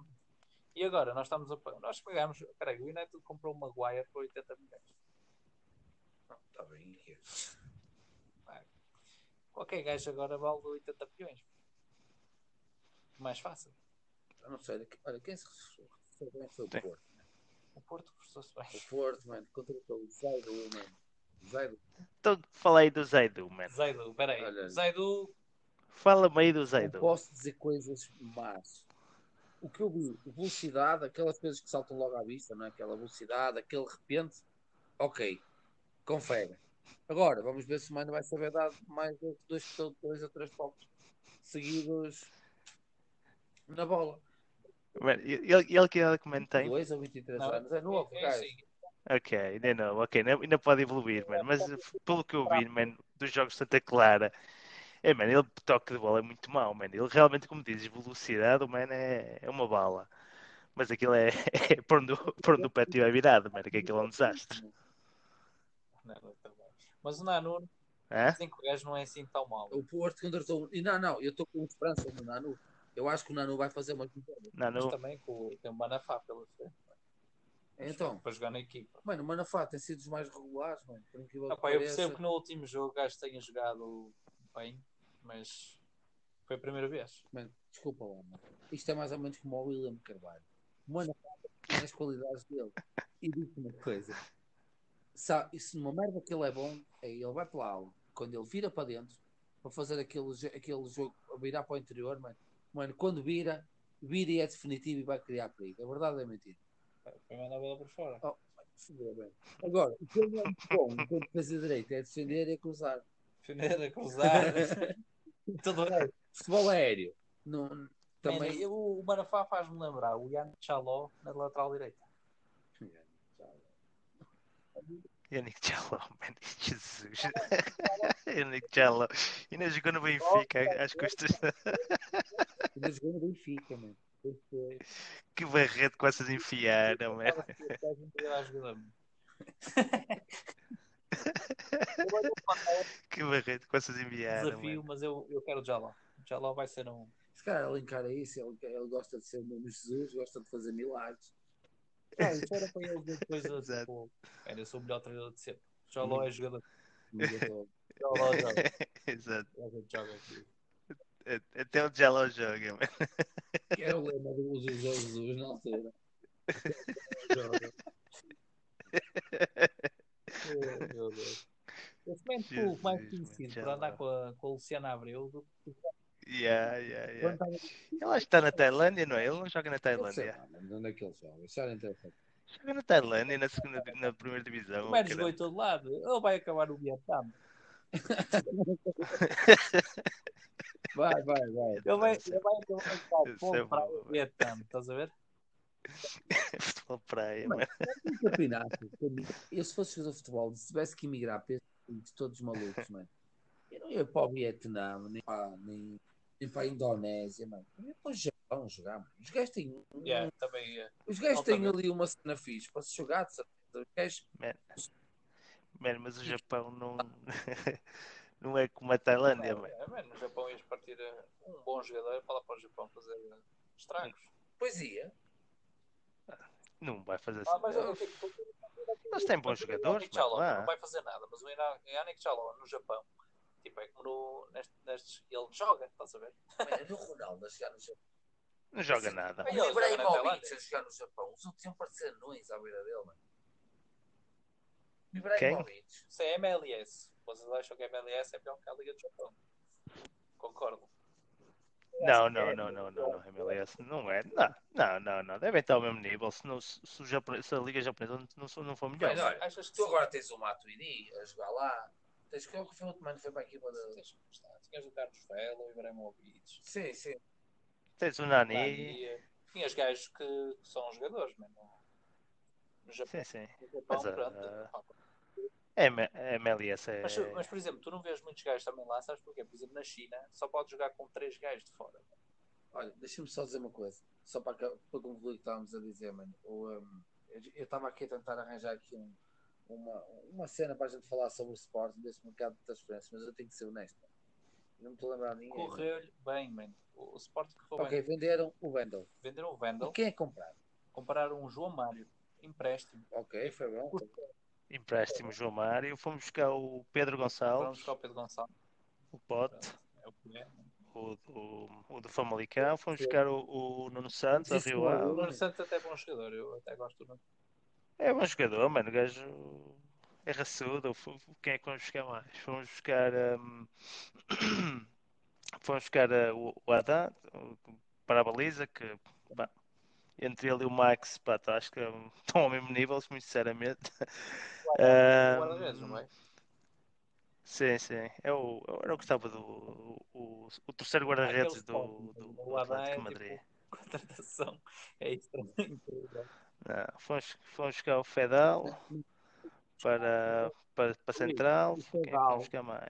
E agora, nós estamos a. Nós pagámos. Peraí, o United comprou o Maguire por 80 milhões. Está bem. Qualquer gajo agora vale 80 milhões. Mais fácil. Eu não sei. Olha, quem se reforçou bem foi o Sim. Porto. O Porto reforçou-se bem. O Porto, mano, contratou o Zaidu, mano. Zaidu. Então fala aí do Zaidu, mano. Zaidu, peraí. Olha. Zaidu, Fala-me aí do Não Zaidu. posso dizer coisas más. O que eu vi, velocidade, aquelas coisas que saltam logo à vista, não é? Aquela velocidade, aquele repente, ok, confere. Agora, vamos ver se o Mano vai saber dar mais dois, dois, ou três toques seguidos na bola. Mano, Ele, ele que idade que man tem? 2 ou 23 não, anos, é novo, é, é gajo. assim, Ok, ainda não, ok, ainda, pode evoluir, mano. Mas pelo que eu vi, mano, dos jogos de Santa Clara, é, mano, ele toque de bola é muito mau, mano. Ele realmente, como dizes, velocidade, o mano é, é uma bala. Mas aquilo é, *laughs* é por, onde, o- por onde o pé estiver virado, mano, que aquilo é um desastre. Tá bom. Mas o Nanu, Hã? dizem que o gajo não é assim tão mau. O Porto contratou. E não, não, eu estou com esperança no Nanu. Eu acho que o Nanu vai fazer uma. Não, Mas também com, tem um Manafá pela frente. Então, Para jogar na equipa. mano, o Manafá tem sido dos mais regulares, mano. Por incrível Ah, que pá, eu percebo que no último jogo o gajo tenha jogado bem, mas foi a primeira vez. Mano, desculpa lá, mano. Isto é mais ou menos como o William Carvalho. O Manafá tem as qualidades dele. E digo uma coisa. Sabe, se numa merda que ele é bom, é ele vai pela aula. Quando ele vira para dentro, para fazer aquele, aquele jogo, virar para o interior, mano, mano, quando vira, vira e é definitivo e vai criar perigo. É verdade ou é mentira? Foi mandar a bola por fora. Bem. Agora, o que ele é bom, enquanto defesa direita, é defender e é cruzar. Defender, a cruzar. *laughs* Tudo bem. Futebol aéreo. Não, Também. eu- o Marafá faz-me lembrar o Ian Chaló na lateral direita. Yannick Jaló, man, Jesus. Yannick Jaló. Ainda jogou no Benfica, às custas. Ainda jogou no Benfica, mano. *laughs* Que barreto com essas enfiaram, man. *laughs* Que barreto com essas enviaram, Desafio, mas eu, eu quero o Jaló. O Jaló vai ser um. Se calhar ele encara isso, ele, ele gosta de ser o mesmo Jesus, gosta de fazer milagres. Ah, isso era para eles depois. Exato. tipo, era, eu sou o melhor treinador de sempre. *laughs* O Jaló é jogador. Mas eu tô- Jaló joga. Exato. A gente joga aqui. Até o Jaló joga, man. Que era o lema do uso de Jesus na altura. Joga. Meu Deus. Eu fui mais mano, conhecido por Jaló. andar com a, com a Luciana Abreu do que Yeah, yeah, yeah. Quando estava- Ele acho que está na Tailândia, não é? Ele não joga na Eu sei Tailândia. lá, mano, de onde é que ele joga? Isso interessante. Joga na Tailândia, na, segunda, na primeira divisão. o caramba. jogou em todo lado. Ele vai acabar no Vietnã. *laughs* Vai, vai, vai. Ele vai, ele vai acabar Isso com é o praia bom, no Vietnã. Estás a ver? Futebol praia, Mano, mano. Um campeonato. para mim, Eu, se fosse jogador de futebol, se tivesse que emigrar para esses países todos malucos, mano, eu não ia para o Vietnã, nem para, nem, nem para a Indonésia, mano. Para o Japão jogar, mano. Os gajos têm, um- Yeah, também ia. os gajos têm ali uma cena fixe para se jogar, de certeza. Os gajos, Mano, mas o Japão não, *laughs* não é como a Tailândia, mano. É, mano, no Japão ias partir um bom jogador para lá para o Japão fazer eh, estragos. pois ia. Não vai fazer Ah, assim. mas eu fico- Eles têm bons jogadores, mano. não vai fazer nada, mas o Yannick Chaló no Japão, tipo, é como no, neste, nestes, ele joga, estás a ver? Mano, eu vi o Ronaldo a jogar no Japão. Não joga nada. Aí O Ibrahimovic a jogar no Japão. Os outros iam parecer anões à beira dele, mano. Ibrahimovic. Isso é MLS. Vocês acham que a MLS é pior que a Liga do Japão? Concordo. Não, não, não, não, não, não, MLS não é. Não, não, não, não. Devem estar ao mesmo nível. Se, não, se, o Japão- se a Liga Japonesa não, não, não for melhor. Mas olha, Achas que Tu agora tens o Matuidi a jogar lá. Tens que o que foi o outro mano que foi para a equipa da. Tens que gostar. Tinhas o Carlos Vela, o Ibrahimovic, Sim, sim. Tens o Nani. Tinhas gajos que, que são jogadores. No Japão, Sim, sim. no Japão Mas, pronto. ah, pá. M- MLS é. Mas, mas, por exemplo, tu não vês muitos gajos também lá, sabes porquê? Por exemplo, na China só podes jogar com três gajos de fora. Olha, deixa-me só dizer uma coisa. Só para, para concluir o que estávamos a dizer, mano. O, um, eu eu estava aqui a tentar arranjar aqui um- uma, uma cena para a gente falar sobre o Sporting desse mercado de transferências, mas eu tenho que ser honesto. Não me estou a lembrar ninguém. Correu-lhe bem, mano. O, o Sporting que foi Ok, bem. venderam o Wendel. Venderam o E Vendel, quem é que compraram? compraram um João Mário, empréstimo. Ok, foi bom. Empréstimo João Mário. Fomos buscar o Pedro Gonçalves, Vamos buscar o Pedro Gonçalves. o Pote, É o que é. o, o, o do Famalicão. Fomos buscar o, o Nuno Santos, Isso Rio é Ave. O Nuno Santos até é bom jogador, eu até gosto do Nuno. É bom jogador, mano. O gajo é raçudo. Quem é que vamos buscar mais? Fomos buscar. hum, *coughs* Fomos buscar uh, o, Adam para a baliza, que pá, entre ele e o Max, pá, tá, acho que hum, *laughs* estão ao mesmo nível, muito sinceramente. O Hum, é? Sim, sim. É o, era o que estava do o, o terceiro guarda-redes do, do, do Atlético é de Madrid. tipo *laughs* contratação. É estranho. Não, fomos, fomos buscar o Fedal para, para, para Central. Quem é Fedal.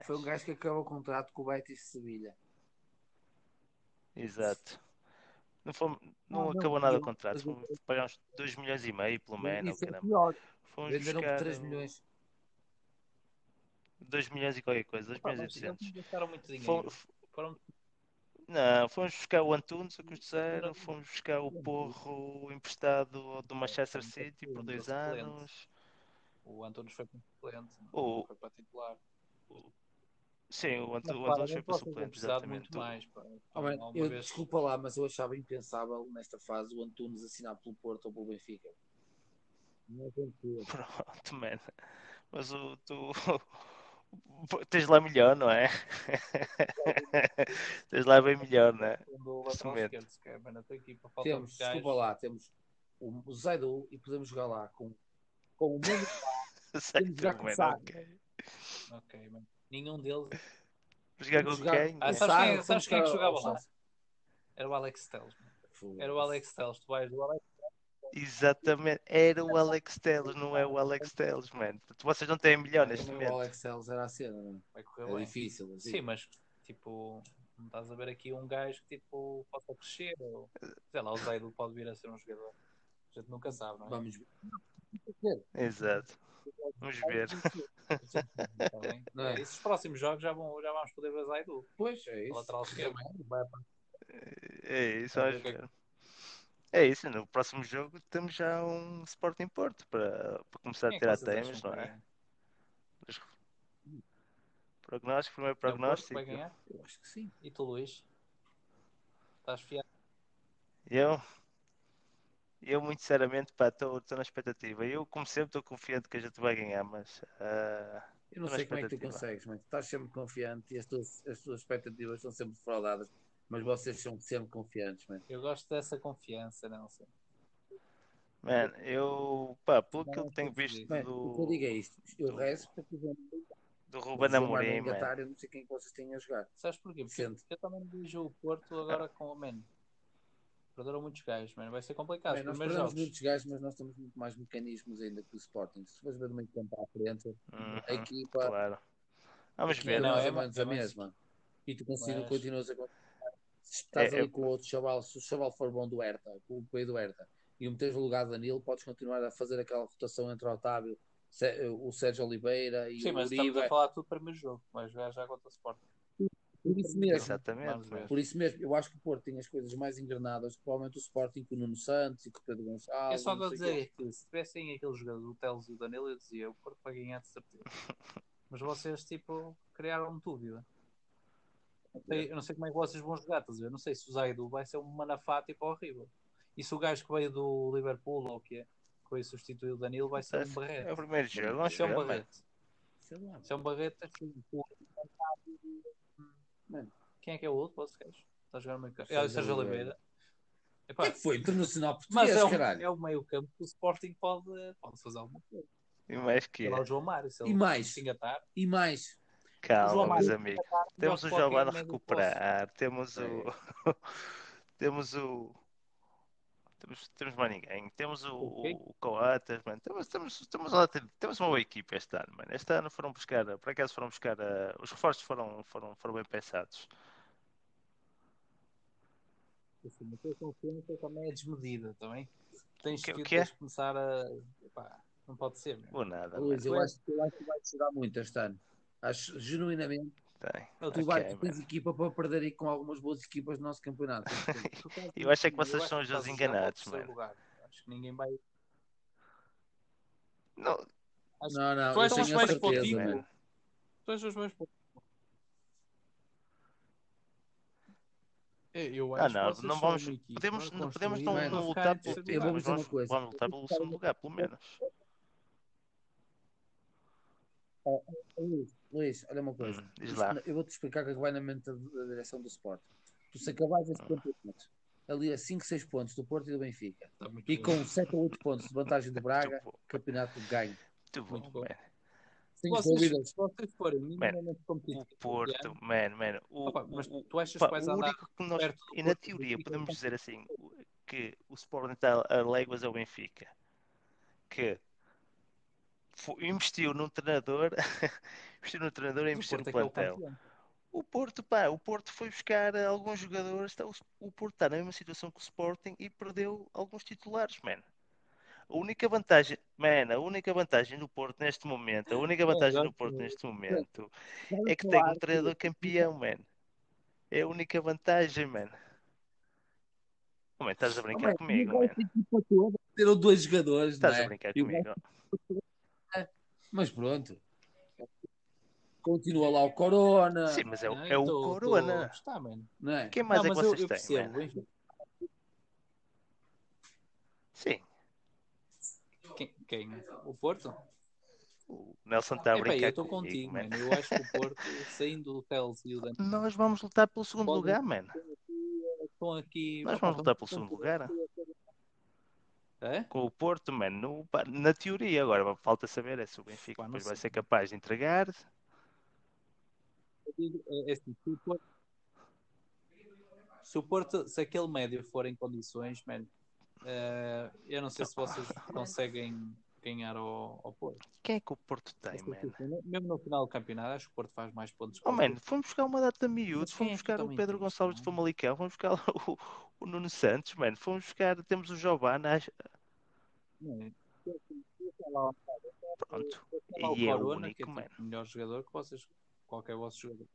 Foi um gajo que acabou o contrato com o Betis de Sevilha. Exato. Não, fomos, não, Não, não, acabou nada o contrato. Fomos pagar uns 2 milhões e meio, pelo menos. Isso é caramba. pior. Fomos Venderam buscar 3 milhões. 2 milhões e qualquer coisa, 2 Pá, milhões e mas eles 200. gastaram muito dinheiro. Fomos, Foram não, fomos buscar o Antunes a custo zero, fomos buscar o Porro emprestado do Manchester City por 2 Excelente. anos. O Antunes foi para suplente, O- foi para titular. Sim, o, Antu, Mas, o Antunes foi para suplente, exatamente. muito mais. Pá. Oh, man, Alguma eu, vez- Desculpa lá, mas eu achava impensável nesta fase o Antunes assinar pelo Porto ou pelo Benfica. Não *laughs* acontecia. Pronto, man. Mas o, tu tens lá melhor, não é? *laughs* tens lá bem melhor, não é? neste momento. Temos, desculpa lá, temos o, Zaidu e podemos jogar lá com, com o mesmo. Sei *laughs* Temos de jogar tu, com man, Sá. ok. Ok, mano. Nenhum deles. Jogar com jogar- quem? Ah, sabes quem- sabes quem é que jogava lá? Era o Alex Telles. mano. Era o Alex Telles. Tu vais do Alex Exatamente, era o Alex Telles, não é o Alex Telles, mano. Vocês não têm melhor neste Também o momento. Alex Telles era a cena, vai é? correr É bem. difícil. assim. Sim, mas tipo, não estás a ver aqui um gajo que tipo possa crescer. Ou, sei lá, o Zaido pode vir a ser um jogador. A gente nunca sabe, não é? Vamos ver. Exato. Vamos ver. *laughs* Tá? Não é? Esses próximos jogos já, vão, já vamos poder ver Zaido. Pois, é O isso. lateral esquerdo. Vai É isso, Vamos o que ver. É isso, no próximo jogo temos já um Sporting Porto para, para começar Quem a tirar temas, não é? Prognóstico, primeiro É prognóstico. vai ganhar? Eu acho que sim. E tu, Luís? Estás fiado? Eu, eu muito sinceramente, estou na expectativa. Eu, como sempre, estou confiante que a gente vai ganhar, mas ah, Eu não sei como é que tu consegues, mas estás sempre confiante e as tuas, as tuas expectativas são sempre defraudadas, mas vocês são sempre confiantes, mano. Eu gosto dessa confiança, Nelson. man, eu, pá, pelo que Não, eu tenho não visto Mano, o que eu digo é do, isto. Eu rezo para que do Ruben Amorim, man. engatar, eu não sei quem que vocês têm a jogar. Sabes porquê? Porque Sente. eu também vejo o Porto agora com o Man. Perderam muitos gajos, mano. Vai ser complicado. Os nós perdemos jogos. muitos gajos, mas nós temos muito mais mecanismos ainda que o Sporting. Se fores ver do meio campo à frente, Uhum, a equipa claro. Vamos é ver. não, mais é ou menos a mais- mesma. E tu Mas- continuas a se estás É- ali é- com o outro chaval, se o chaval for bom do Herta, com o Pedro do Herta, e o meteres no lugar de Danilo, podes continuar a fazer aquela rotação entre o Otávio, o Sérgio Oliveira e Sim, o mas estamos a falar tudo primeiro jogo. Vai jogar já contra o Sporting. Por isso mesmo, Exatamente. Por isso mesmo, eu acho que o Porto tem as coisas mais engrenadas, provavelmente o Sporting com o Nuno Santos e com o Pedro É Gonçalves. só não para sei dizer que se tivessem aqueles jogadores, o Teles e o Danilo, eu dizia o Porto vai ganhar de certeza. *laughs* Mas vocês, tipo, criaram dúvida. Eu sei- Eu não sei como é que vocês vão jogar, estás a ver? Eu não sei se o Zaidu vai ser um manafá tipo horrível. E se o gajo que veio do Liverpool ou o que é, que veio substituir o Danilo, vai ser um É barrete. o primeiro jogo, vamos ser um barrete. Sei lá. Se é um barrete, assim, o- Mano. Quem é que é o outro? Posso Está a jogar no meio campo. É o Sérgio Oliveira. Epá, é que foi? Internacional mas português, é o, caralho. é o meio campo que o Sporting pode, pode fazer alguma coisa. E mais que É lá o João Mário. Se E mais? se engatar, E mais, Calma, meus amigos. Temos o Giovanni a recuperar, temos *laughs* o. Temos o. Temos, temos mais ninguém. Temos o, O Coates, mano. Temos, temos, temos, lá- temos uma boa equipa este ano, mano. Este ano foram buscar, por acaso foram buscar, eh, os reforços foram, foram, foram bem pensados. assim, a tua confiança também é desmedida, também. Tens O que- que, que é? tens começar a. Epá, não pode ser. Ou nada, Luís, mano. eu acho, eu acho que vai chorar muito este ano. Acho genuinamente. Tem. Eu Tu, Ok, vai, tens equipa para perder aí com algumas boas equipas do nosso campeonato. *laughs* Eu acho é que vocês são os dois enganados, mano. lugar. Acho que ninguém vai. Não, Acho Não, não, Tu eu és os mais mano. Tu és os meus pontos. Eu Ah, acho não, que vocês não são vamos. Podemos, não podemos não, não lutar pelo. vou lugar. vamos, coisa. vamos lutar pelo segundo lugar, pelo menos. Luís, Luís, olha uma coisa. Hum, diz Isto- lá. Eu vou-te explicar o que é que vai na mente da, direção do Sport. Tu se acabares esse campeonato ali a 5, 6 pontos do Porto e do Benfica muito e com 7 ou 8 pontos de vantagem do *laughs* Braga, bom. campeonato ganho. Muito Muito bom, bom. man. Sem Vocês, vocês forem minimamente O competitivos. Porto, man, man. O, Opa, mas o- tu achas pá, que vais o andar único que nós, perto do e na Porto, teoria, Benfica, podemos dizer assim, o- que o Sporting está a léguas ao Benfica, que investiu num treinador, *laughs* investiu num treinador e investiu no é é o plantel. O Porto, pá, o Porto foi buscar alguns jogadores, está, o, o Porto está na mesma situação que o Sporting e perdeu alguns titulares, man. A única vantagem, man, a única vantagem do Porto neste momento, a única vantagem do Porto neste momento é que tem um treinador campeão, man. É a única vantagem, man. Oh, man, estás a brincar Oh, comigo, man, man. toda Teram dois jogadores, não Estás a é? brincar E o comigo. Mas pronto. Continua lá o Corona, Sim, mas é, o- Não, é o tô- tô- Corona. Está, mano. não é? Quem mais Não, é que eu- vocês eu têm, percebo, man? Benfica. Sim, Quem, quem? O Porto? o Nelson está a Epá, brincar eu estou contigo, man. mano. Eu acho que o Porto, *laughs* saindo do Teles e o Dan, Nós vamos lutar pelo segundo Podem- lugar, man. estão aqui. Nós vamos lutar pelo segundo lugar. É? Com o Porto, mano, no- na teoria, agora falta saber é se o Benfica Pá, depois vai ser capaz de entregar. Eu digo, É, é assim, se o Porto, Se o Porto, se aquele médio for em condições, man, eh, eu não sei se vocês *laughs* conseguem ganhar ao, ao Porto. Quem é que o Porto tem, Essa man? situação, Mesmo no final do campeonato, acho que o Porto faz mais pontos. que Oh, o man, fomos buscar uma data de miúdos, fomos é buscar o também Pedro Gonçalves de não é? Famalicão, fomos buscar o, o Nuno Santos, man, fomos buscar, temos o Giovanna, pronto, e é o único, é tipo o melhor jogador que vocês, qualquer vosso jogador.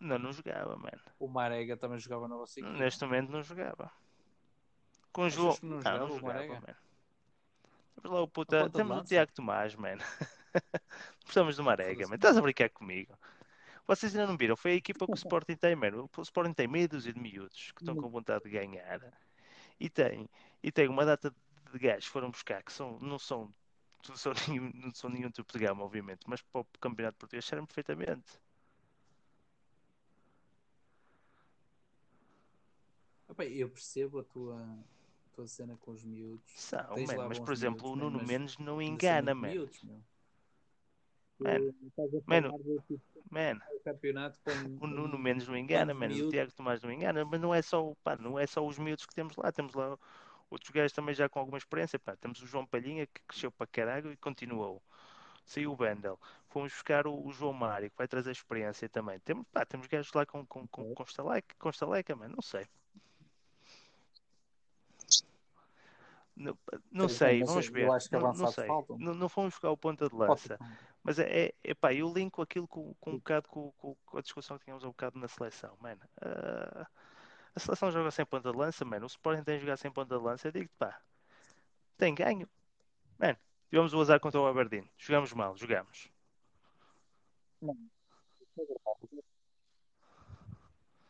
Não, não jogava, man. O Marega também jogava na vossa. Neste momento não jogava. Com o João. não jogava não o jogava, Marega? man. Temos lá o puta. Temos o? Tiago Tomás, man. *laughs* Precisamos do Marega, Foda-se. man. Estás a brincar comigo? Vocês ainda não viram? Foi a equipa que o Sporting tem, mano. O Sporting tem meia dúzia de miúdos que estão com vontade de ganhar. E tem, e tem uma data de gajos que foram buscar que são, não são. Não são, *laughs* nenhum, não são nenhum tipo de gama, obviamente, mas para o campeonato português servem perfeitamente. Eu percebo a tua, a tua cena com os miúdos. São, man, mas por exemplo, miúdos, o man, Nuno mas Mendes não engana, muito man. miúdos, meu. Mano, mano, tipo Man, do campeonato com, *laughs* O Nuno Mendes não engana, mano. O? Tiago Tomás não engana, mas não é só, pá, não é só os miúdos que temos lá. Temos lá outros gajos também já com alguma experiência. Pá. Temos o João Palhinha que cresceu para caralho e continuou. Saiu o Bendel. Fomos buscar o, o João Mário que vai trazer experiência também. Temos, pá, temos gajos lá com, com, com, com, estaleca, com estaleca, mano. Não sei. Não, não sei, vamos ver. Não, não sei. Não, não fomos buscar o ponta de lança. Mas é, é, epá, eu linko aquilo com, com um bocado com, com- a discussão que tínhamos um bocado na seleção, mano. Ah, a seleção joga sem ponta de lança, mano. O Sporting tem jogar sem ponta de lança. Eu digo-te, pá, tem ganho. Mano, tivemos o azar contra o Aberdeen. Jogamos mal, jogamos.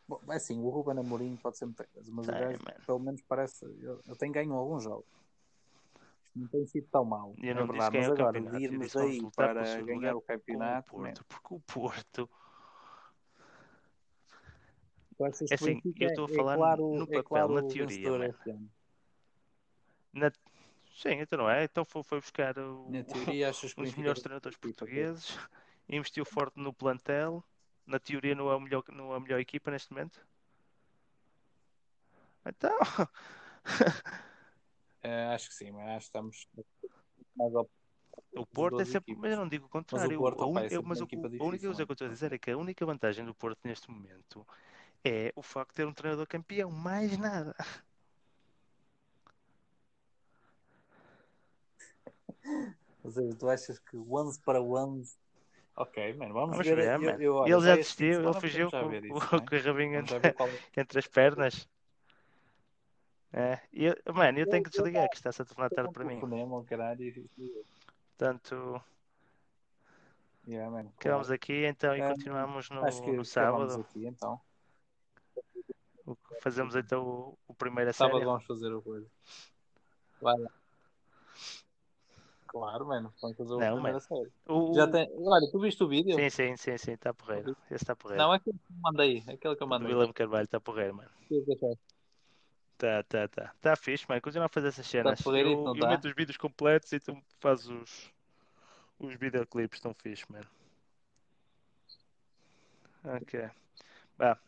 Bom, é assim, o Ruben Amorim pode ser muita coisa, mas o gajo, pelo menos parece. Eu, eu tenho ganho alguns jogos. Não tem sido tão mal. E eu é não disse verdade, mas é o agora, de irmos aí para ganhar o o campeonato, man, Porto. Porque o Porto, É assim, o eu estou a é falar claro, no é papel, claro na o teoria, ano? na... sim, então não é? Então foi, foi buscar o, Na teoria, *laughs* o dos Benfica melhores é treinadores portugueses, investiu forte no plantel. Na teoria, não é, o melhor, não é a melhor equipa neste momento. Então, *laughs* Eh, acho que sim, mas acho que estamos mais ao o Porto é sempre. equipas. Mas eu não digo o contrário. Porto, a, opá, é un- eu- mas uma o- a única coisa que eu estou a é? dizer é que a única vantagem do Porto neste momento é o facto de ter um treinador campeão. Mais nada. Ou seja, tu achas que once para once. Ok, mano, vamos, Vamos ver. ver, eu, eu, olha, ele já desistiu, ele fugiu já com, ver com, é? o *laughs* entre, é. as pernas. É, e eu, mano, eu tenho que desligar, que isto está-se a tornar tarde para mim. Portanto, Yeah, man, acabamos claro. aqui então e Ah, continuamos no, Acho que no sábado. aqui então. O- Fazemos então o, o primeiro a Sábado série. vamos fazer o coisa. Vai lá. Claro, mano, vamos fazer o Não, primeiro a série. O- Já tem... Olha, tu viste o vídeo? Sim, sim, sim, sim, está porreiro. Esse está porreiro. Não, aquele que eu mandei. Aquele que eu O mandei. William Carvalho está porreiro, mano. O é? Tá, tá, tá. Tá fixe, mano. Continua a fazer essas cenas. porreirito, eu, eu tá? meto os vídeos completos e tu fazes os, os videoclipes. Estão fixe, mano. Ok. Vá.